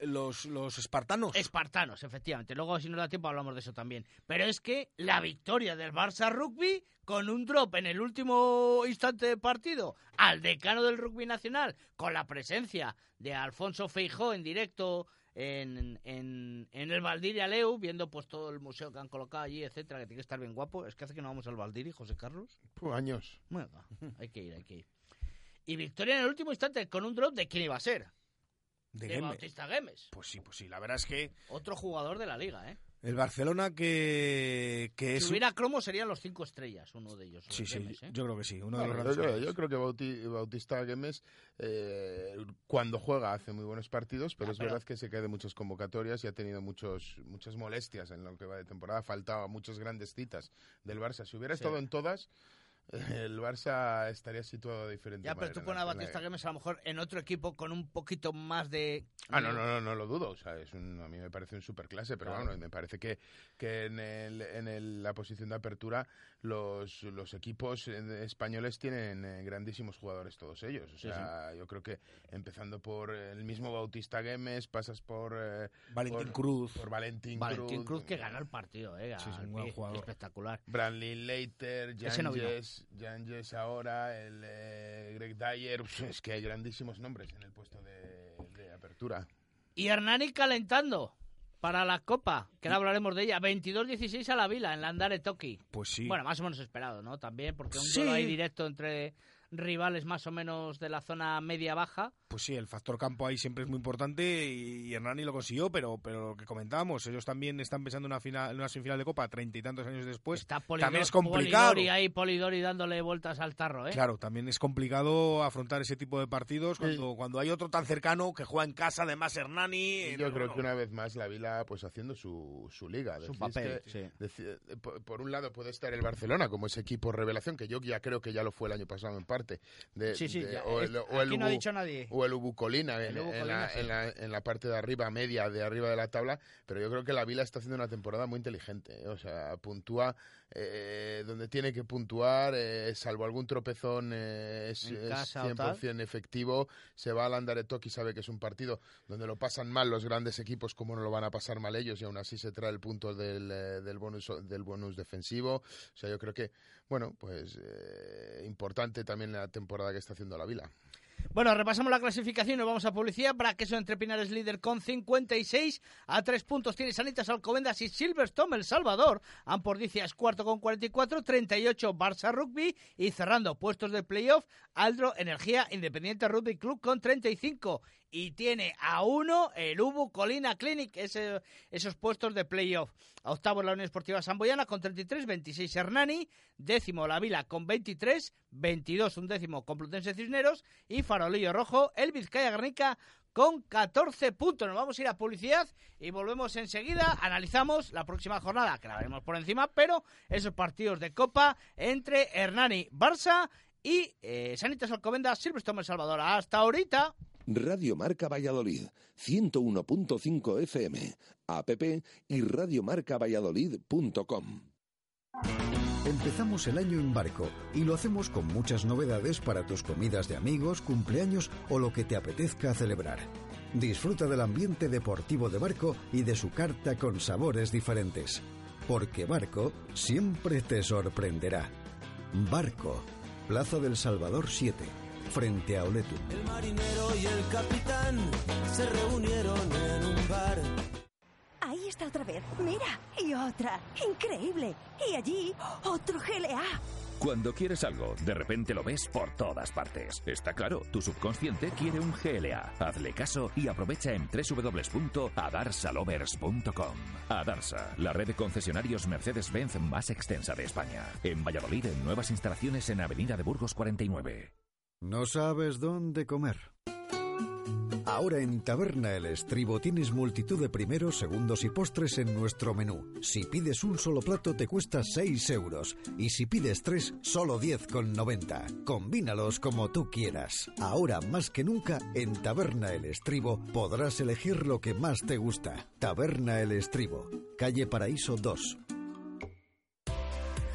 Los, los espartanos. Espartanos, efectivamente. Luego, si nos da tiempo, hablamos de eso también. Pero es que la victoria del Barça Rugby con un drop en el último instante de partido al decano del rugby nacional, con la presencia de Alfonso Feijó en directo en, en, en el Valdiri Aleu, viendo pues todo el museo que han colocado allí, etcétera, que tiene que estar bien guapo. Es que hace que no vamos al Valdiri, José Carlos. Puh, años. Bueno, hay que ir, hay que ir. Y victoria en el último instante con un drop de quién iba a ser. de De. Bautista Gemes. Pues sí, pues sí, la verdad es que Otro jugador de la liga, ¿eh? El Barcelona que, que es Si hubiera cromo serían los cinco estrellas, uno de ellos. Sí, sí, Gemes, ¿eh? yo creo que sí, uno de los yo, yo creo que Bauti- Bautista Gemes, eh, cuando juega, hace muy buenos partidos, pero Ya, es pero- verdad que se cae de muchas convocatorias y ha tenido muchos, muchas molestias en lo que va de temporada. Faltaba muchas grandes citas del Barça. Si hubiera Sí. estado en todas, el Barça estaría situado de diferente Ya, pero tú pones a Batista Gemes a lo mejor en otro equipo con un poquito más de... Ah, no, no, no, no lo dudo. O sea, es un, a mí me parece un superclase, pero Claro. bueno, me parece que, que en, el, en el- la posición de apertura los, los equipos eh, españoles tienen eh, grandísimos jugadores todos ellos. O Sí, sea, yo creo que empezando por el mismo Bautista Gemes, pasas por, eh, Valentín por- Cruz. por Valentín, Valentín Cruz Cruz, que gana el partido, ¿eh? Sí, es un buen jugador. Espectacular. Brantley Leiter. Janjes, Janjes ahora, el eh, Greg Dyer. Uf, Es que hay grandísimos nombres en el puesto de, de apertura. Y Hernani calentando para la Copa, que ahora hablaremos de ella. 22-16 a la Vila, en la Andare Toki. Pues sí. Bueno, más o menos esperado, ¿no? También, porque un Sí. ahí directo entre rivales más o menos de la zona media-baja. Pues sí, el factor campo ahí siempre es muy importante y, y Hernani lo consiguió, pero, pero lo que comentábamos, ellos también están pensando en una, final, en una semifinal de Copa treinta y tantos años después. Está Polidori, también es complicado. Polidori ahí, Polidori dándole vueltas al tarro, ¿eh? Claro, también es complicado afrontar ese tipo de partidos cuando, cuando hay otro tan cercano que juega en casa, además Hernani. Y eh, yo no, creo no. que una vez más la Vila pues haciendo su, su liga. Su papel, que- sí. eh, por, por un lado puede estar el Barcelona como ese equipo revelación, que yo ya creo que ya lo fue el año pasado en parte. Parte. De, Sí, sí, de- ya, o el, o el aquí no ha Ubu- dicho nadie. O el Ubucolina en, El en la, en, la, en la parte de arriba, media, de arriba de la tabla, pero yo creo que la Vila está haciendo una temporada muy inteligente. ¿eh? O sea, puntúa eh, donde tiene que puntuar, eh, salvo algún tropezón, eh, es, es casa o tal. 100% efectivo. Se va al Andaretok y sabe que es un partido donde lo pasan mal los grandes equipos, como no lo van a pasar mal ellos, y aún así se trae el punto del, eh, del, bonus, del bonus defensivo. O sea, yo creo que, bueno, pues eh, importante también la temporada que está haciendo la Vila. Bueno, repasamos la clasificación y nos vamos a publicidad. Braqueso entre Pinares líder con 56. A tres puntos tiene Sanitas Alcobendas y Silverstone El Salvador. Ampordicia es cuarto con 44. 38 Barça Rugby. Y cerrando puestos de playoff, Aldro Energía Independiente Rugby Club con 35. Y tiene a uno el Ubu Colina Clinic, esos puestos de playoff. A octavo la Unión Esportiva Samboyana con 33, 26 Hernani, décimo La Vila con 23, 22 un décimo Complutense Cisneros y Farolillo Rojo, el Vizcaya Guernica con 14 puntos. Nos vamos a ir a publicidad y volvemos enseguida. Analizamos la próxima jornada, que la veremos por encima, pero esos partidos de Copa entre Hernani, Barça y eh, Sanitas Alcobendas, Silverstone El Salvador. Hasta ahorita. Radio Marca Valladolid, 101.5 FM, app y radiomarcavalladolid.com. Empezamos el año en barco y lo hacemos con muchas novedades para tus comidas de amigos, cumpleaños o lo que te apetezca celebrar. Disfruta del ambiente deportivo de barco y de su carta con sabores diferentes. Porque barco siempre te sorprenderá. Barco, Plaza del Salvador 7, frente a Oletum. El marinero y el capitán se reunieron en un bar. Ahí está otra vez. Mira. Y otra. Increíble. Y allí, otro GLA. Cuando quieres algo, de repente lo ves por todas partes. Está claro, tu subconsciente quiere un GLA. Hazle caso y aprovecha en www.adarsalovers.com. Adarsa, la red de concesionarios Mercedes-Benz más extensa de España. En Valladolid, en nuevas instalaciones en Avenida de Burgos 49. ¿No sabes dónde comer? Ahora en Taberna El Estribo tienes multitud de primeros, segundos y postres en nuestro menú. Si pides un solo plato te cuesta 6 euros y si pides tres, solo 10,90. Combínalos como tú quieras. Ahora más que nunca en Taberna El Estribo podrás elegir lo que más te gusta. Taberna El Estribo, calle Paraíso 2.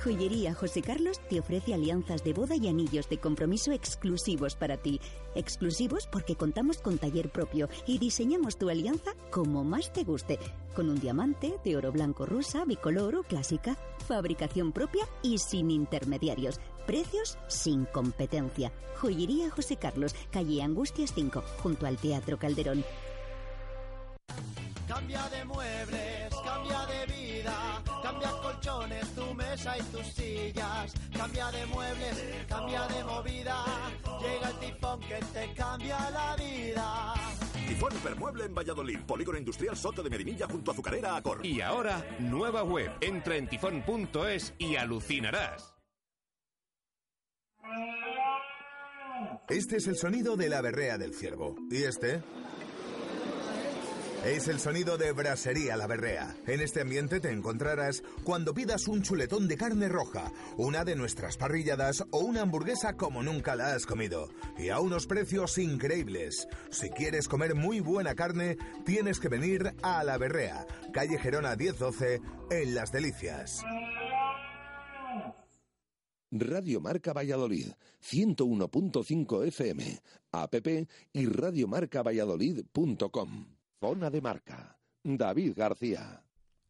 Joyería José Carlos te ofrece alianzas de boda y anillos de compromiso exclusivos para ti. Exclusivos porque contamos con taller propio y diseñamos tu alianza como más te guste. Con un diamante de oro blanco rusa, bicolor o clásica. Fabricación propia y sin intermediarios. Precios sin competencia. Joyería José Carlos, calle Angustias 5, junto al Teatro Calderón. Cambia de muebles, cambia de vida, cambia colchones, mesa y tus sillas. Cambia de muebles, cambia de movida, llega el tifón que te cambia la vida. Tifón Hipermueble en Valladolid, Polígono Industrial Soto de Medinilla junto a Azucarera Acor. Y ahora, nueva web. Entra en tifón.es y alucinarás. Este es el sonido de la berrea del ciervo. ¿Y este? Es el sonido de Brasería La Berrea. En este ambiente te encontrarás cuando pidas un chuletón de carne roja, una de nuestras parrilladas o una hamburguesa como nunca la has comido. Y a unos precios increíbles. Si quieres comer muy buena carne, tienes que venir a La Berrea, calle Gerona 1012, en Las Delicias. Radio Marca Valladolid, 101.5 FM, app y radiomarcavalladolid.com. Zona de Marca. David García.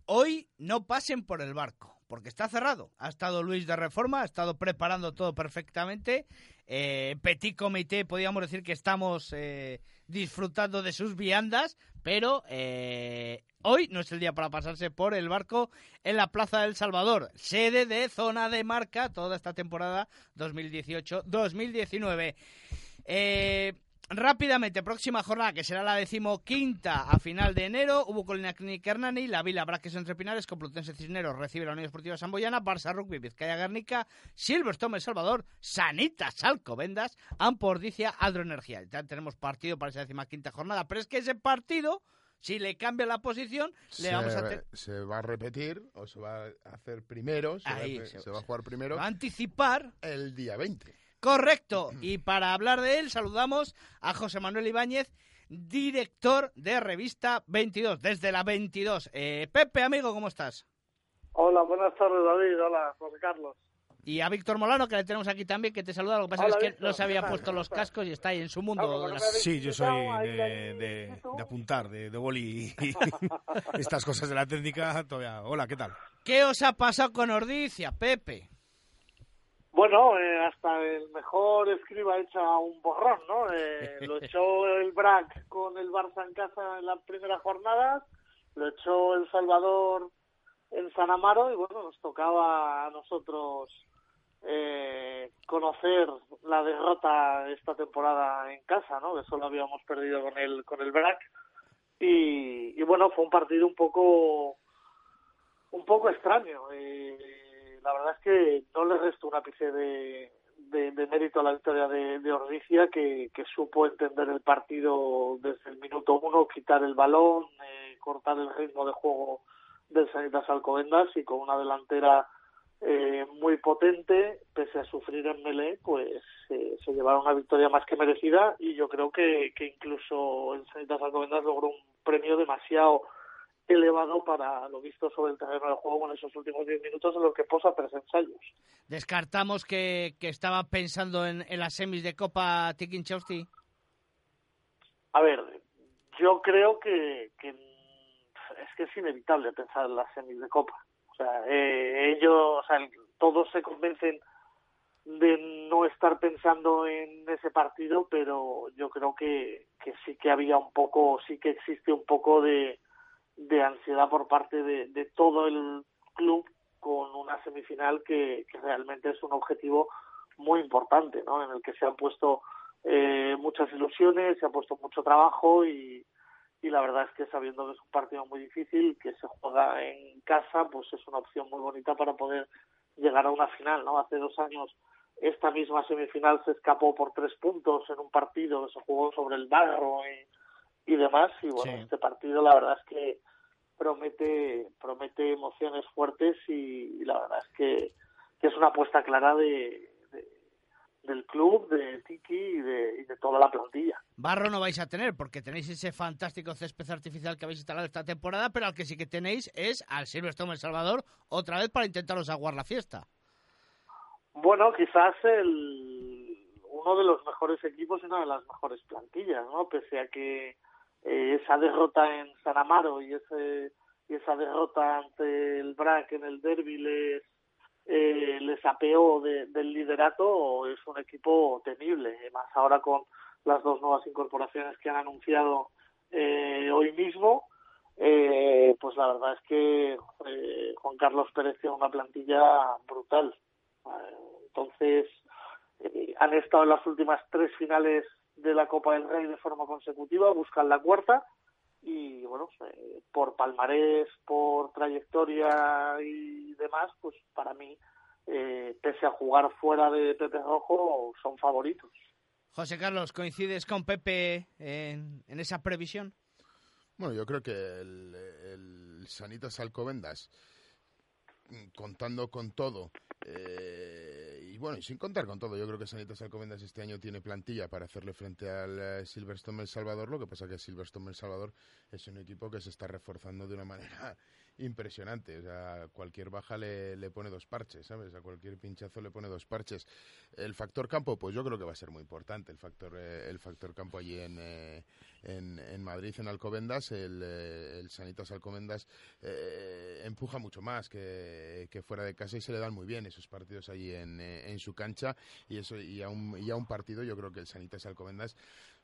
Hoy no pasen por el barco, porque está cerrado. Ha estado Luis de Reforma, ha estado preparando todo perfectamente. Eh, petit comité, podríamos decir que estamos eh, disfrutando de sus viandas, pero eh, hoy no es el día para pasarse por el barco en la Plaza del Salvador, sede de zona de marca toda esta temporada 2018-2019. Eh, Rápidamente, próxima jornada, que será la decimoquinta a final de enero, hubo Colina Clínica Hernani, La Vila Braques Entre Pinares, Complutense Cisneros recibe la Unión Esportiva Samboyana, Barça Rugby, Vizcaya Guernica, Silverstone El Salvador, Sanitas Alcobendas, Ampordicia, Aldro Energía. Ya tenemos partido para esa decimaquinta jornada, pero es que ese partido, si le cambia la posición, le se, vamos a hacer... se va a repetir o se va a hacer primero, se, Ahí, va, a, se- se va a jugar primero va a anticipar el día 20. Correcto. Y para hablar de él, saludamos a José Manuel Ibáñez, director de Revista 22, desde la 22. Eh, Pepe, amigo, ¿cómo estás? Hola, buenas tardes, David. Hola, José Carlos. Y a Víctor Molano, que le tenemos aquí también, que te saluda. Lo que pasa Hola, es que Víctor, no se había puesto ¿Cómo los cascos y está ahí en su mundo. No Sí, yo soy de- de apuntar, de, de boli y estas cosas de la técnica. Todavía. Hola, ¿qué tal? ¿Qué os ha pasado con Ordicia, Pepe? Bueno, eh, hasta el mejor escriba echa un borrón, ¿no? Eh, lo echó el Brac con el Barça en casa en la primera jornada, lo echó el Salvador en San Amaro y bueno, nos tocaba a nosotros eh, conocer la derrota esta temporada en casa, ¿no? Que solo habíamos perdido con el con el Brac y, y bueno, fue un partido un poco un poco extraño. Eh, la verdad es que no le resto un ápice de, de, mérito a la victoria de, de que supo entender el partido desde el minuto uno, quitar el balón, eh, cortar el ritmo de juego del Sanitas Alcobendas y con una delantera eh, muy potente, pese a sufrir en Melé, pues eh, se llevaron una victoria más que merecida y yo creo que, que incluso el Sanitas Alcobendas logró un premio demasiado elevado para lo visto sobre el terreno del juego en esos últimos 10 minutos en los que posa tres ensayos. Descartamos que, que estaba pensando en, en las semis de Copa Tikinchowski. A ver, yo creo que, que es que es inevitable pensar en las semis de Copa. O sea, eh, ellos, o sea, todos se convencen de no estar pensando en ese partido, pero yo creo que, que sí que había un poco, sí que existe un poco de, de ansiedad por parte de, todo el club con una semifinal que, que realmente es un objetivo muy importante, ¿no? En el que se han puesto eh, muchas ilusiones, se ha puesto mucho trabajo y, y la verdad es que sabiendo que es un partido muy difícil, que se juega en casa, pues es una opción muy bonita para poder llegar a una final, ¿no? Hace dos años esta misma semifinal se escapó por tres puntos en un partido que se jugó sobre el barro y, y demás y bueno, Sí. este partido la verdad es que promete promete emociones fuertes y, y la verdad es que, que es una apuesta clara de, de- del club, de Tiki y de, y de toda la plantilla. Barro no vais a tener porque tenéis ese fantástico césped artificial que habéis instalado esta temporada, pero al que sí que tenéis es al Silverstone El Salvador otra vez para intentaros aguar la fiesta. Bueno, quizás el, uno de los mejores equipos y una de las mejores plantillas, ¿no? Pese a que eh, esa derrota en San Amaro y ese y esa derrota ante el BRAC en el derby les eh, les apeó de- del liderato es un equipo temible. Más ahora con las dos nuevas incorporaciones que han anunciado eh, hoy mismo eh, pues la verdad es que eh, Juan Carlos Pérez tiene una plantilla brutal. Eh, entonces eh, han estado en las últimas tres finales de la Copa del Rey de forma consecutiva buscan la cuarta y bueno eh, por palmarés por trayectoria y demás pues para mí eh, pese a jugar fuera de Pepe Rojo son favoritos José Carlos, ¿coincides con Pepe en, en esa previsión? Bueno, yo creo que el, el Sanitas Alcobendas, mm, contando con todo, eh, y bueno, y sin contar con todo, yo creo que Sanitas Alcobendas este año tiene plantilla para hacerle frente al eh, Silverstone El Salvador, lo que pasa que Silverstone El Salvador es un equipo que se está reforzando de una manera impresionante, o sea, cualquier baja le, le pone dos parches, ¿sabes? A cualquier pinchazo le pone dos parches. El factor campo, pues yo creo que va a ser muy importante, el factor, eh, el factor campo allí en, eh, en, en Madrid, en Alcobendas, el, eh, el Sanitas Alcobendas eh, empuja mucho más que, que fuera de casa y se le dan muy bien esos partidos allí en, eh, en su cancha y eso y a, un, y a un partido yo creo que el Sanitas Alcobendas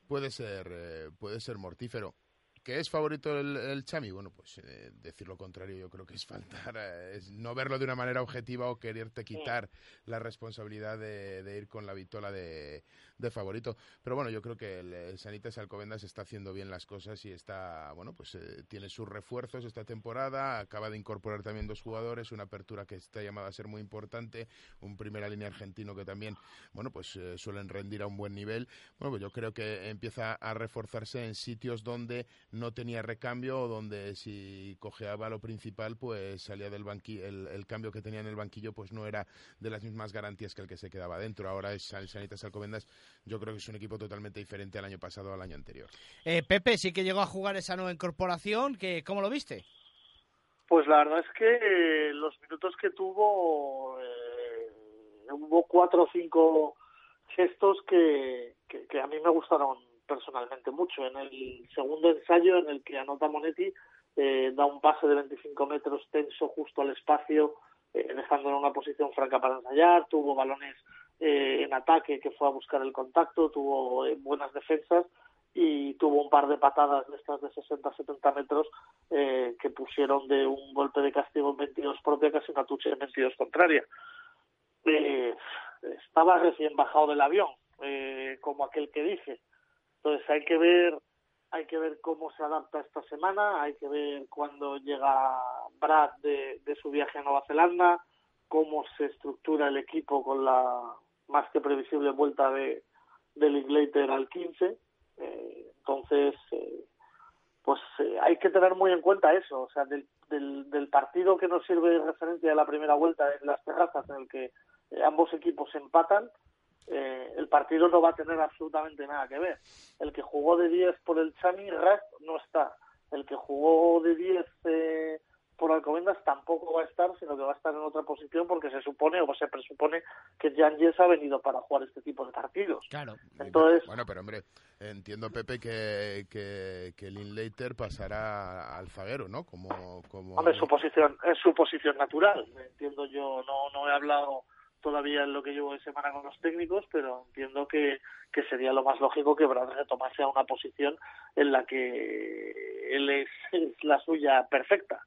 puede ser puede ser mortífero. ¿Que es favorito el, el Chami? Bueno, pues eh, decir lo contrario yo creo que es faltar, eh, es no verlo de una manera objetiva o quererte quitar la responsabilidad de, de ir con la vitola de, de favorito. Pero bueno, yo creo que el, Sanitas Alcobendas está haciendo bien las cosas y está, bueno, pues eh, tiene sus refuerzos esta temporada, acaba de incorporar también dos jugadores, una apertura que está llamada a ser muy importante, un primera línea argentino que también, bueno, pues eh, suelen rendir a un buen nivel. Bueno, pues yo creo que empieza a reforzarse en sitios donde no tenía recambio o donde si cojeaba lo principal, pues salía del banquillo, el, el cambio que tenía en el banquillo, pues no era de las mismas garantías que el que se quedaba dentro. Ahora es San- Sanitas Alcobendas, yo creo que es un equipo totalmente diferente al año pasado o al año anterior. Eh, Pepe, sí que llegó a jugar esa nueva incorporación, que, ¿cómo lo viste? Pues la verdad es que eh, los minutos que tuvo, eh, hubo cuatro o cinco gestos que, que, que a mí me gustaron personalmente mucho. En el segundo ensayo, en el que anota Monetti, eh, da un pase de 25 metros tenso justo al espacio, eh, dejándolo en una posición franca para ensayar. Tuvo balones eh, en ataque que fue a buscar el contacto, tuvo eh, buenas defensas y tuvo un par de patadas de estas de 60-70 metros eh, que pusieron de un golpe de castigo en 22 propia casi una tuche en 22 contraria. Eh, estaba recién bajado del avión, como aquel que dice. Entonces hay que ver hay que ver cómo se adapta esta semana, hay que ver cuándo llega Brad de, de su viaje a Nueva Zelanda, cómo se estructura el equipo con la más que previsible vuelta de, de Linklater al 15. Eh, entonces, eh, pues eh, hay que tener muy en cuenta eso, o sea, del, del, del partido que nos sirve de referencia de la primera vuelta en las terrazas, en el que eh, ambos equipos empatan, eh, el partido no va a tener absolutamente nada que ver. El que jugó de 10 por el Chami, Rast no está. El que jugó de 10 eh, por Alcobendas tampoco va a estar, sino que va a estar en otra posición porque se supone o se presupone que Jan Yes ha venido para jugar este tipo de partidos. Claro. Entonces, Bueno, pero hombre, entiendo, Pepe, que, que, que Linklater pasará al zaguero, ¿no? Como, como... Hombre, su posición, es su posición natural. Entiendo yo, no, no he hablado todavía en lo que llevo de semana con los técnicos, pero entiendo que, que sería lo más lógico que Brad retomase a una posición en la que él es, es la suya perfecta.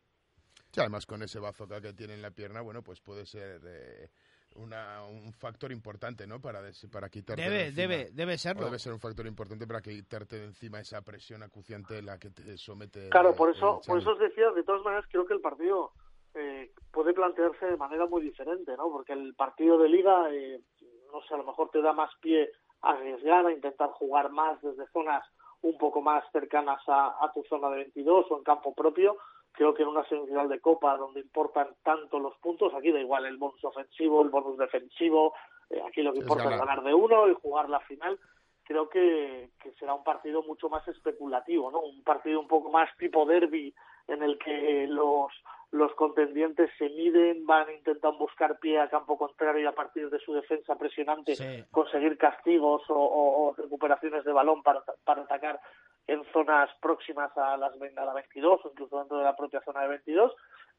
Sí, además con ese bazooka que tiene en la pierna, bueno, pues puede ser eh, una, un factor importante, ¿no? Para, des- para quitarte de Debe, encima. debe, debe O serlo. debe ser un factor importante para quitarte de encima esa presión acuciante en la que te somete. Claro, por eso, por eso os decía, de todas maneras, creo que el partido eh, puede plantearse de manera muy diferente, ¿no? Porque el partido de liga, eh, no sé, a lo mejor te da más pie a arriesgar, a intentar jugar más desde zonas un poco más cercanas a, a tu zona de 22 o en campo propio. Creo que en una semifinal de Copa donde importan tanto los puntos, aquí da igual el bonus ofensivo, el bonus defensivo, eh, aquí lo que Es importa es ganar. ganar de uno y jugar la final creo que, que será un partido mucho más especulativo, ¿no? Un partido un poco más tipo derby en el que los los contendientes se miden, van intentan buscar pie a campo contrario y a partir de su defensa presionante Sí. conseguir castigos o, o- o recuperaciones de balón para, para atacar en zonas próximas a las a la 22 o incluso dentro de la propia zona de 22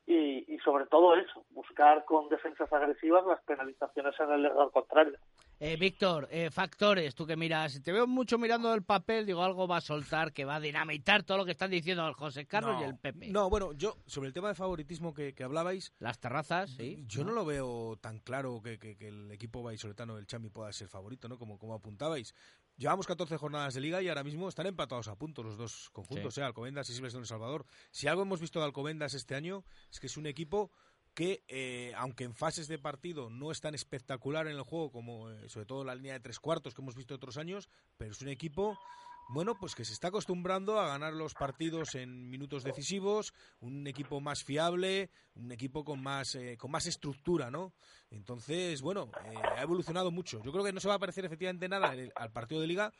y, y sobre todo eso, buscar con defensas agresivas las penalizaciones en el error contrario. Eh, Víctor, eh, factores, tú que miras, te veo mucho mirando el papel, digo, algo va a soltar que va a dinamitar todo lo que están diciendo el José Carlos No, y el Pepe. No, bueno, yo, sobre el tema de favoritismo que, que hablabais. Las terrazas, sí. Yo no lo veo tan claro que, que- que el equipo vallisoletano del Chami pueda ser favorito, ¿no? Como, como apuntabais. Llevamos 14 jornadas de liga y ahora mismo están empatados a puntos los dos conjuntos, Sí. ¿eh? Alcobendas y Silvestre El Salvador. Si algo hemos visto de Alcobendas este año es que es un equipo que, eh, aunque en fases de partido no es tan espectacular en el juego como eh, sobre todo la línea de tres cuartos que hemos visto otros años, pero es un equipo bueno, pues que se está acostumbrando a ganar los partidos en minutos decisivos, un equipo más fiable, un equipo con más eh, con más estructura, ¿no? Entonces, bueno, eh, ha evolucionado mucho. Yo creo que no se va a parecer efectivamente nada en el- al partido de liga,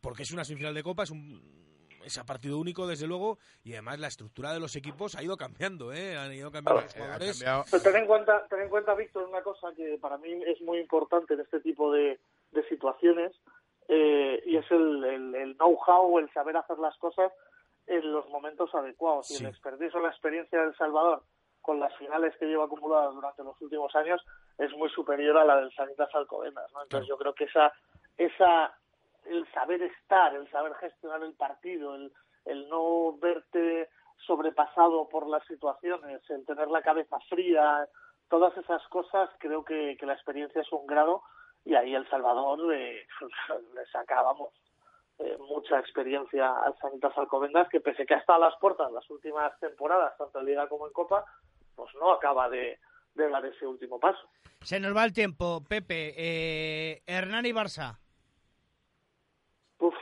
porque es una semifinal de Copa, es un es a partido único, desde luego, y además la estructura de los equipos ha ido cambiando, ¿eh? Han ido cambiando los jugadores. Pero ten en cuenta, ten en cuenta, Víctor, una cosa que para mí es muy importante en este tipo de, de situaciones eh, y es el, el, el know-how, el saber hacer las cosas en los momentos adecuados. Y el expertise o la experiencia del Salvador con las finales que lleva acumuladas durante los últimos años es muy superior a la del Sanitas Alcobendas. ¿no? Entonces yo creo que esa, esa el saber estar, el saber gestionar el partido, el, el no verte sobrepasado por las situaciones, el tener la cabeza fría, todas esas cosas, creo que, que la experiencia es un grado y ahí El Salvador eh, le sacábamos eh, mucha experiencia al Sanitas Alcobendas, que pese que ha estado a las puertas las últimas temporadas, tanto en Liga como en Copa, pues no acaba de, de dar ese último paso. Se nos va el tiempo, Pepe. Eh, Hernán y Barça. Uf,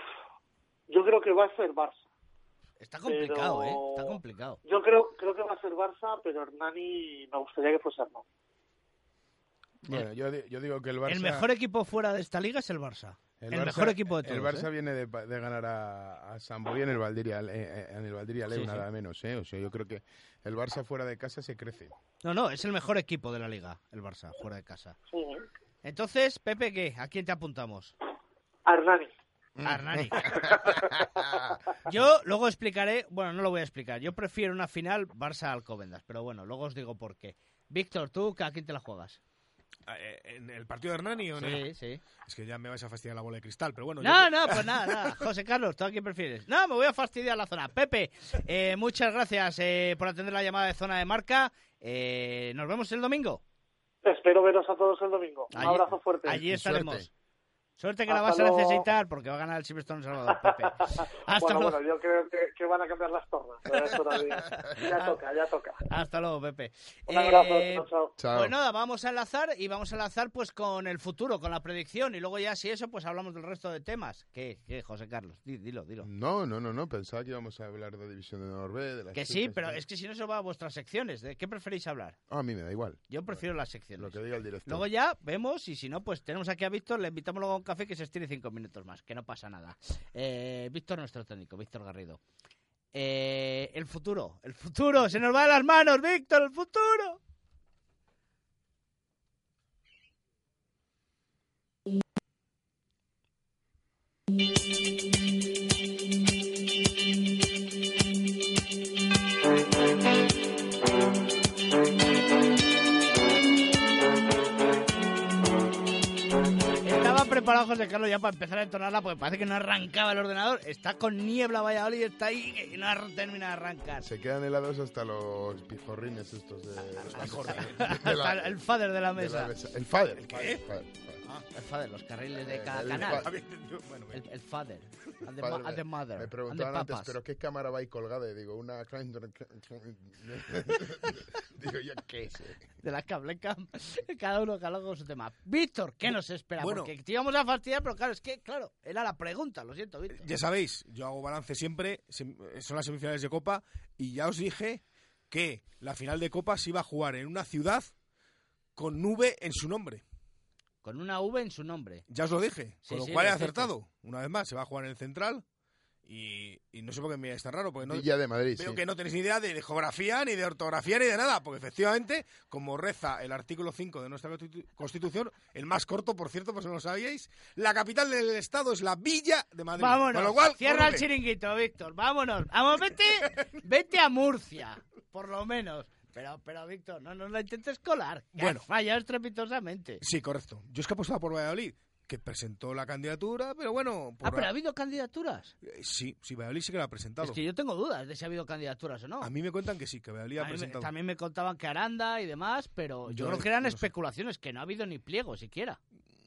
yo creo que va a ser Barça. Está complicado, Pero- ¿eh? Está complicado. Yo creo, creo que va a ser Barça, pero Hernani me gustaría que fuese Hernán. Bueno, yo, di- yo digo que el Barça... El mejor equipo fuera de esta liga es el Barça. El, Barça- mejor equipo de todos. El Barça ¿eh? viene de, ganar a, a San Boy en el Valdiria, en el Valdiria Leu, Sí, sí. nada menos, ¿eh? O sea, yo creo que el Barça fuera de casa se crece. No, no, es el mejor equipo de la liga, el Barça, fuera de casa. Entonces, Pepe, ¿qué? ¿A quién te apuntamos? A Hernani. A Hernani. Yo luego explicaré, bueno, no lo voy a explicar. Yo prefiero una final Barça-Alcobendas, pero bueno, luego os digo por qué. Víctor, ¿tú a quién te la juegas? Eh, ¿En el partido de Hernani o en Sí, sí. Es que ya me vais a fastidiar la bola de cristal, pero bueno. No, yo- no, pues nada, nada. José Carlos, ¿tú a quién prefieres? No, me voy a fastidiar la zona. Pepe, eh, muchas gracias eh, por atender la llamada de zona de marca. Eh, nos vemos el domingo. Espero veros a todos el domingo. Un Allí- abrazo fuerte. Allí estaremos. Suerte, que la Hasta vas a luego. necesitar porque va a ganar el Silverstone Salvador, Pepe. Hasta bueno, luego. bueno, yo creo que, que van a cambiar las tornas. Ya toca, ya toca. Hasta luego, Pepe. Un abrazo, Eh, chao, chao. Chao. Pues nada, vamos a enlazar y vamos a enlazar pues con el futuro, con la predicción y luego ya si eso pues hablamos del resto de temas. ¿Qué, qué José Carlos? Di- Dilo, dilo. No, no, no, no, pensaba que íbamos a hablar de División de Norbe, de las Que sí, pero es que si no se va a vuestras secciones. ¿De qué preferís hablar? Ah, a mí me da igual. Yo prefiero las secciones. Lo que diga el director. Luego ya vemos y si no, pues tenemos aquí a Víctor, le invitamos luego a un café que se estire cinco minutos más, que no pasa nada. Eh, Víctor, nuestro técnico, Víctor Garrido. Eh, el futuro, el futuro, se nos va de las manos, Víctor, el futuro. Preparado José Carlos ya para empezar a entonarla porque parece que no arrancaba el ordenador. Está con niebla Valladolid, está ahí y no termina de arrancar. Se quedan helados hasta los pijorrines estos de, de la El fa- el fader de la mesa. El fader. el ¿Qué? fader, el fader. Ah, el fader, los carriles de Eh, cada el canal. El, el father. And the, and mother. Me and the preguntaban antes, papas. ¿pero qué cámara va ahí colgada? Y digo, una... digo, yo qué sé. De la cable cam. Cada uno, uno con su tema. Víctor, ¿qué nos espera? Bueno. Porque te íbamos a fastidiar, pero claro, es que, claro, era la pregunta, lo siento, Víctor. Ya sabéis, yo hago balance siempre, son las semifinales de Copa, y ya os dije que la final de Copa se iba a jugar en una ciudad con nube en su nombre. Con una V en su nombre. Ya os lo dije, Sí, con lo sí, cual he lo acertado. Una vez más, se va a jugar en el Central, y, y no sé por qué me tan raro, porque no, Villa de Madrid, veo sí. que no tenéis ni idea de geografía, ni de ortografía, ni de nada, porque efectivamente, como reza el artículo 5 de nuestra constitu- Constitución, el más corto, por cierto, por si no lo sabíais, la capital del Estado es la Villa de Madrid. Vámonos. Con lo cual, Cierra el chiringuito, Víctor. Vámonos. Vamos, vete, vete a Murcia, por lo menos. Pero, pero, Víctor, no nos la intentes colar. Que Bueno. has fallado estrepitosamente. Sí, correcto. Yo es que apostaba por Valladolid, que presentó la candidatura, pero bueno... por Ah, pero ha habido candidaturas. Eh, Sí, sí, Valladolid sí que la ha presentado. Es que yo tengo dudas de si ha habido candidaturas o no. A mí me cuentan que sí, que Valladolid ha me- presentado. también me contaban que Aranda y demás, pero yo, Yo creo no- que eran no sé. especulaciones, que no ha habido ni pliego siquiera.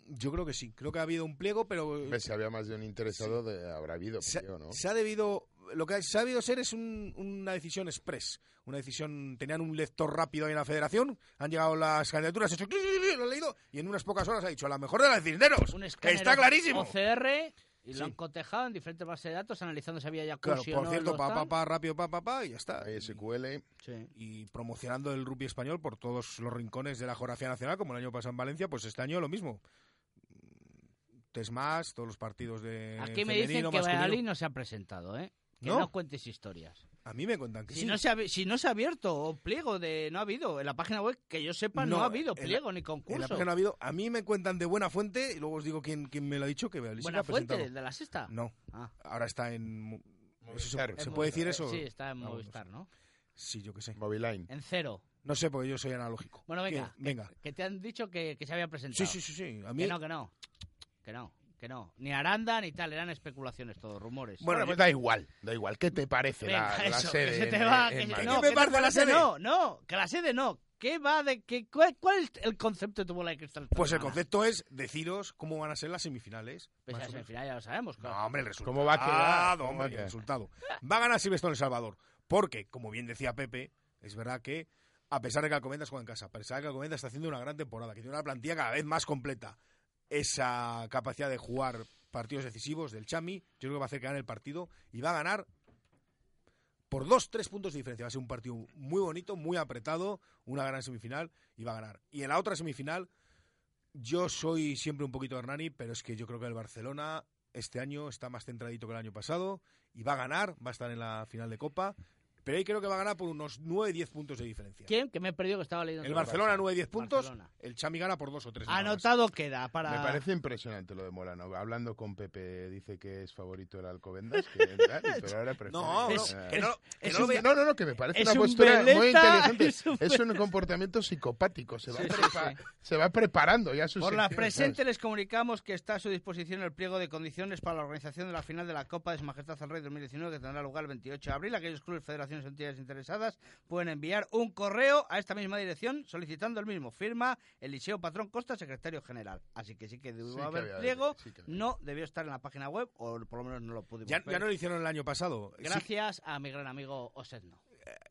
Yo creo que sí, creo que ha habido un pliego, pero... Si había más de un interesado, de, habrá habido, se, creo, ¿no? se ha debido lo que ha debido ser es un- una decisión express una decisión tenían un lector rápido ahí en la federación han llegado las candidaturas he hecho clic, clic, clic, lo he leído y en unas pocas horas ha dicho la mejor de las cisneros Un está clarísimo OCR y Sí. lo han cotejado en diferentes bases de datos analizando si había Claro, jacuzzi o por no cierto, pa, pa, pa, rápido, pa, pa, pa, y ya está. SQL. Y promocionando el rugby español por todos los rincones de la geografía nacional, como el año pasado en Valencia, pues este año lo mismo. Test más, todos los partidos de Aquí me dicen que. Valladolid no se ha presentado, ¿eh? Que ¿No? no, cuentes historias. A mí me cuentan que Si, sí. no se ha, si no se ha abierto pliego de... No ha habido. En la página web, que yo sepa, no, ha habido la- pliego ni En la concurso. página no ha habido. A mí me cuentan de buena fuente y luego os digo quién, quién me lo ha dicho que que Buena ha fuente, presentado. de la sexta. No. Ah. Ahora está en. Movistar. ¿Se, En puede decir eso? Sí, está en Ah, Movistar, ¿no? Sí, yo qué sé. Moviline. En cero. No sé, porque yo soy analógico. Bueno, venga. ¿Qué? Venga. Que te han dicho que, que se había presentado. Sí, sí, sí, sí. A mí- Que no, que no. Que no, que no. Ni Aranda ni tal, eran especulaciones todos, rumores. Bueno, pues da igual, da igual. ¿Qué te parece Venga, la, la eso, sede que se te va, en que no, me parece la sede? No, no, que la sede no. ¿Qué va de qué, cuál, cuál es el concepto de tu bola de cristal? Pues el concepto es deciros cómo van a ser las semifinales. Pues Más la o menos. semifinal ya lo sabemos, claro. No, hombre, el resultado. ¿Cómo va a quedar? no, ¿Cómo va a hombre, el resultado. Va a ganar Silvestre El Salvador. Porque, como bien decía Pepe, es verdad que, a pesar de que Alcobendas juega en casa, a pesar de que Alcobendas está haciendo una gran temporada, que tiene una plantilla cada vez más completa, esa capacidad de jugar partidos decisivos del Chami, yo creo que va a hacer que gane el partido y va a ganar por dos, tres puntos de diferencia. Va a ser un partido muy bonito, muy apretado, una gran semifinal y va a ganar. Y en la otra semifinal, yo soy siempre un poquito Hernani, pero es que yo creo que el Barcelona este año está más centradito que el año pasado y va a ganar, va a estar en la final de Copa. Pero ahí creo que va a ganar por unos 9-10 puntos de diferencia. ¿Quién? Que me he perdido que estaba leyendo. El Barcelona Barça. 9-10 puntos, Barcelona. el Chami gana por 2 o 3. nada más. Anotado queda para... Me parece impresionante lo de Molano. Hablando con Pepe, dice que es favorito el Alcobendas, que, pero ahora prefiere- No, no, Eh, que no- que es no un- no, no, no, que me parece es una un postura muy inteligente. es un Es un comportamiento psicopático. Se va, Sí, prepa- sí. se va preparando ya sus Por la presente les comunicamos que está a su disposición el pliego de condiciones para la organización de la final de la Copa de Su Majestad el Rey 2019 que tendrá lugar el 28 de abril. Aquellos clubes, o entidades interesadas pueden enviar un correo a esta misma dirección solicitando el mismo. Firma Eliseo Patrón Costa, secretario general. Así que sí que debió Sí haber pliego, sí no debió estar en la página web o por lo menos no lo pudimos Ya, ver. ya no lo hicieron el año pasado. Sí, Gracias a mi gran amigo Osedno.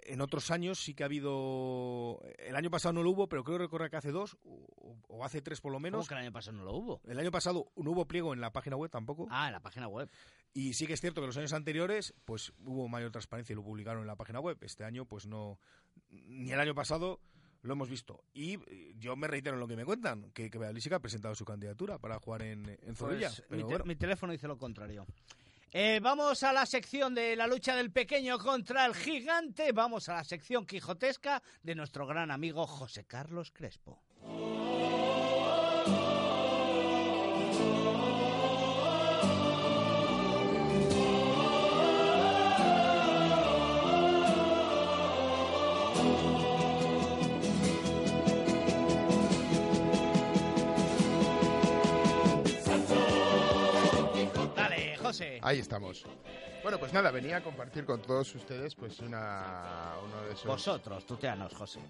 en otros años sí que ha habido. El año pasado no lo hubo, pero creo recordar que hace dos o, o hace tres por lo menos. ¿Cómo que el año pasado no lo hubo? El año pasado no hubo pliego en la página web tampoco. Ah, en la página web. Y sí que es cierto que los años anteriores, pues hubo mayor transparencia y lo publicaron en la página web. Este año, pues no. Ni el año pasado lo hemos visto. Y eh, yo me reitero en lo que me cuentan, que, que ha presentado su candidatura para jugar en, en Zorrilla. Pues, pero mi, te- bueno. mi teléfono dice lo contrario. Eh, vamos a la sección de la lucha del pequeño contra el gigante. Vamos a la sección quijotesca de nuestro gran amigo José Carlos Crespo. Ahí estamos. Bueno, pues nada, venía a compartir con todos ustedes pues una, uno de esos... Vosotros, tuteanos, José.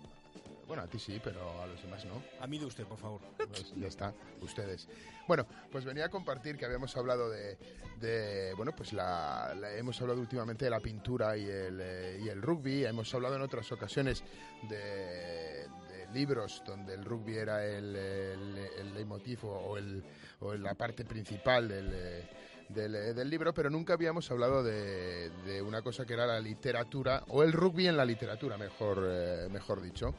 Bueno, a ti sí, pero a los demás no. A mí de usted, por favor. Pues ya está, ustedes. Bueno, pues venía a compartir que habíamos hablado de, de, bueno, pues la, la- hemos hablado últimamente de la pintura y el, eh, y el rugby, hemos hablado en otras ocasiones de, de libros donde el rugby era el, el, el leitmotiv o, o el, o la parte principal del... eh, del, eh, del libro, pero nunca habíamos hablado de, de una cosa que era la literatura, o el rugby en la literatura, mejor, eh, mejor dicho.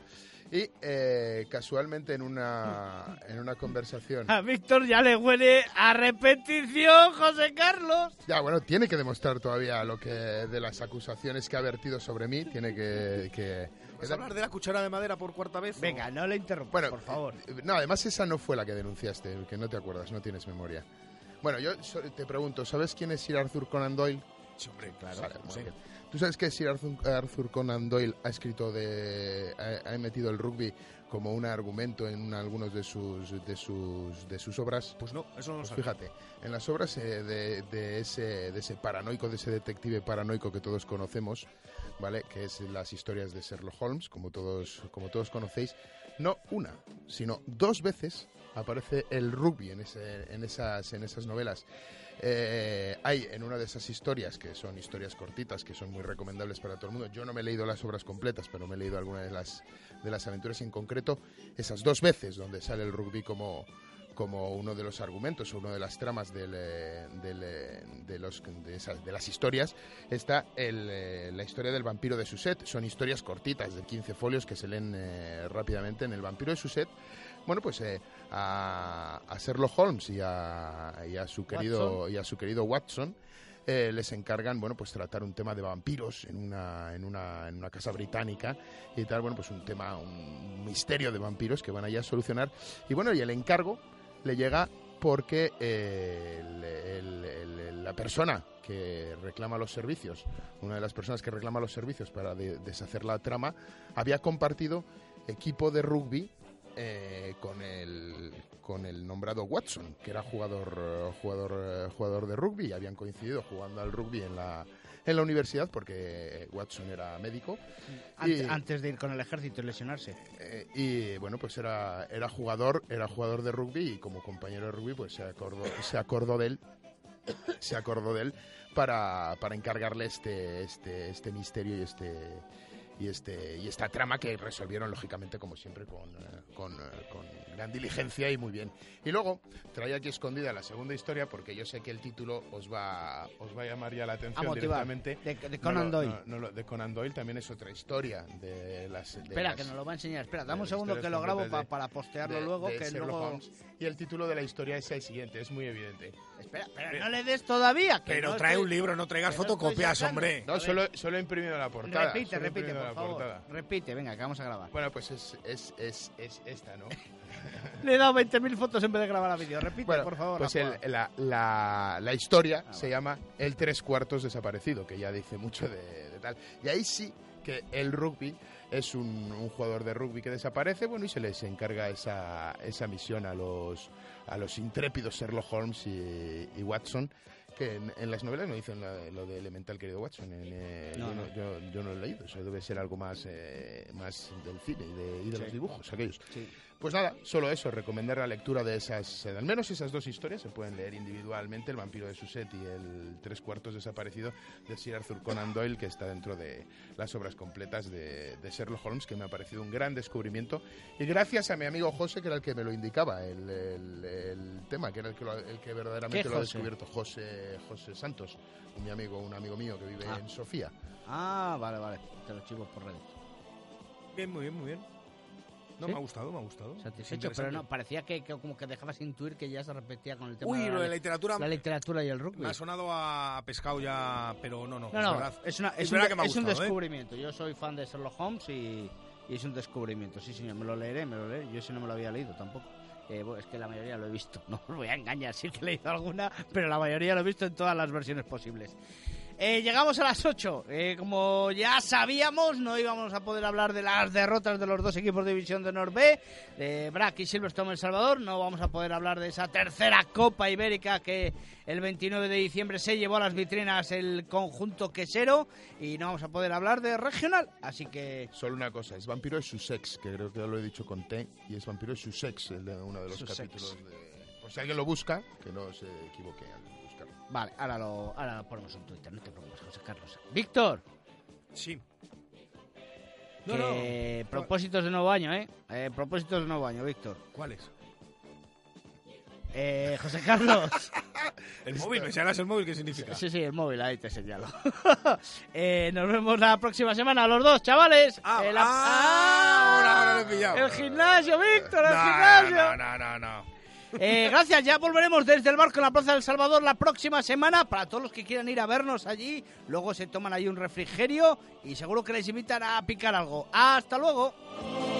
Y eh, casualmente en una, en una conversación... A Víctor ya le huele a repetición, José Carlos. Ya, bueno, tiene que demostrar todavía lo que de las acusaciones que ha vertido sobre mí, tiene que... que ¿Vas a hablar de la cuchara de madera por cuarta vez? Venga, no le interrumpas, Bueno, por favor. eh, No, además esa no fue la que denunciaste, que no te acuerdas, no tienes memoria. Bueno, yo te pregunto, ¿sabes quién es Sir Arthur Conan Doyle? Sí, hombre, claro. Vale, sí. ¿Tú sabes que Sir Arthur, Arthur Conan Doyle ha escrito de... ha, ha metido el rugby como un argumento en una- algunos de sus, de sus, de sus obras? Pues no, eso no lo Pues fíjate, en las obras eh, de, de ese, de ese paranoico, de ese detective paranoico que todos conocemos, ¿vale? Que es las historias de Sherlock Holmes, como todos, como todos conocéis, no una, sino dos veces aparece el rugby en, esas, en esas novelas. Eh, hay en una de esas historias, que son historias cortitas, que son muy recomendables para todo el mundo. Yo no me he leído las obras completas, pero me he leído algunas de las, aventuras en concreto esas dos veces donde sale el rugby como, como uno de los argumentos o una de las tramas del, eh, del, eh, de, los, de, esas- de las historias está eh, la historia del vampiro de Suset. Son historias cortitas de 15 folios que se leen eh, rápidamente en el vampiro de Suset. Bueno, pues eh, a, a Sherlock Holmes y a, y a su querido Watson. y a su querido Watson eh, les encargan bueno pues tratar un tema de vampiros en una en una en una casa británica y tal bueno pues un tema un misterio de vampiros que van allá a solucionar y bueno y el encargo le llega porque eh, el- el- el- la persona que reclama los servicios, una de las personas que reclama los servicios para de- deshacer la trama, había compartido equipo de rugby eh, con el con el nombrado Watson, que era jugador jugador jugador de rugby, y habían coincidido jugando al rugby en la en la universidad porque Watson era médico Ante- y- Antes de ir con el ejército y lesionarse. eh, y bueno pues era era jugador era jugador de rugby y como compañero de rugby pues se acordó se acordó de él se acordó de él para, para encargarle este este este misterio y este y este y esta trama que resolvieron lógicamente como siempre con, eh, con, eh, con gran diligencia y muy bien y luego traía aquí escondida la segunda historia porque yo sé que el título os va os va a llamar ya la atención A directamente De- de Conan Doyle. no- no de Conan Doyle también es otra historia de las de Espera, las- que nos lo va a enseñar. Espera, dame un segundo que lo grabo pa- para postearlo luego. que luego... Holmes. y el título de la historia es el siguiente es muy evidente Espera, pero no le des todavía. que Pero no trae estoy- un libro, no traigas no fotocopias, hombre. no solo solo he imprimido la portada Repite, repite, por la favor. portada. Repite, venga, que vamos a grabar. bueno pues es es, es, es esta no Le he dado 20.000 fotos en vez de grabar a vídeo. Repite, Bueno, por favor. pues el- la, la- la historia se llama El tres cuartos desaparecido, que ya dice mucho de, de tal. Y ahí sí que el rugby es un, un jugador de rugby que desaparece, bueno, y se les encarga esa, esa misión a los, a los intrépidos Sherlock Holmes y, y Watson, que en, en las novelas no dicen la- lo de elemental querido Watson. en, eh, No, yo, no. no, yo- yo no lo he leído, eso debe ser algo más, eh, más del cine y de, y de Sí. los dibujos, aquellos. Sí. Pues nada, solo eso, recomendar la lectura de esas, eh, al menos esas dos historias, se pueden leer individualmente, El vampiro de Suset y El tres cuartos desaparecido de Sir Arthur Conan Doyle, que está dentro de las obras completas de, de Sherlock Holmes, que me ha parecido un gran descubrimiento. Y gracias a mi amigo José, que era el que me lo indicaba, el, el- el tema, que era el que, lo- el que verdaderamente ¿Qué lo ha descubierto, José, José Santos, un mi amigo, un amigo mío que vive Ah. en Sofía. Ah, vale, vale. Te lo chivo por redes. Bien, muy bien, muy bien. No, ¿Sí? me ha gustado, me ha gustado. Satisfecho, pero no, parecía que, que como que dejabas intuir que ya se repetía con el tema Uy, de la literatura- La literatura y el rugby. Me ha sonado a pescado ya, pero no, no. No, es no, verdad. es, una, es, Es un, verdad que me ha es un gustado, ¿eh? descubrimiento. Yo soy fan de Sherlock Holmes y, y es un descubrimiento. Sí, señor, me lo leeré, me lo leeré. Yo sí no me lo había leído tampoco. Eh, es que la mayoría lo he visto. No os voy a engañar, sí que he leído alguna, pero la mayoría lo he visto en todas las versiones posibles. Eh, llegamos a las 8. Eh, como ya sabíamos, no íbamos a poder hablar de las derrotas de los dos equipos de División de Norbe, de Brack y Silverstone El Salvador. No vamos a poder hablar de esa tercera Copa Ibérica que el 29 de diciembre se llevó a las vitrinas el conjunto quesero. Y no vamos a poder hablar de regional. Así que Solo una cosa, es Vampiro de Sussex, que creo que ya lo he dicho con T, y es Vampiro de Sussex, el de uno de los Sussex. capítulos de... Por si alguien lo busca, que no se equivoque al buscarlo. Vale, ahora lo, ahora lo ponemos en Twitter, no te preocupes, José Carlos. Víctor. Sí. que propósitos de nuevo año, ¿eh? Eh, Propósitos de nuevo año, Víctor. ¿Cuáles? Eh, José Carlos. El móvil, ¿me señalas el móvil? ¿Qué significa? Sí, sí, el móvil, ahí te señalo. Eh, nos vemos la próxima semana, los dos, chavales. Ah, El- ah, ahora, ahora lo he pillado. El gimnasio, Víctor, el No, gimnasio. no, no, no, no. Eh, gracias, ya volveremos desde el barco en la Plaza del Salvador la próxima semana para todos los que quieran ir a vernos allí. Luego se toman ahí un refrigerio y seguro que les invitan a picar algo. Hasta luego.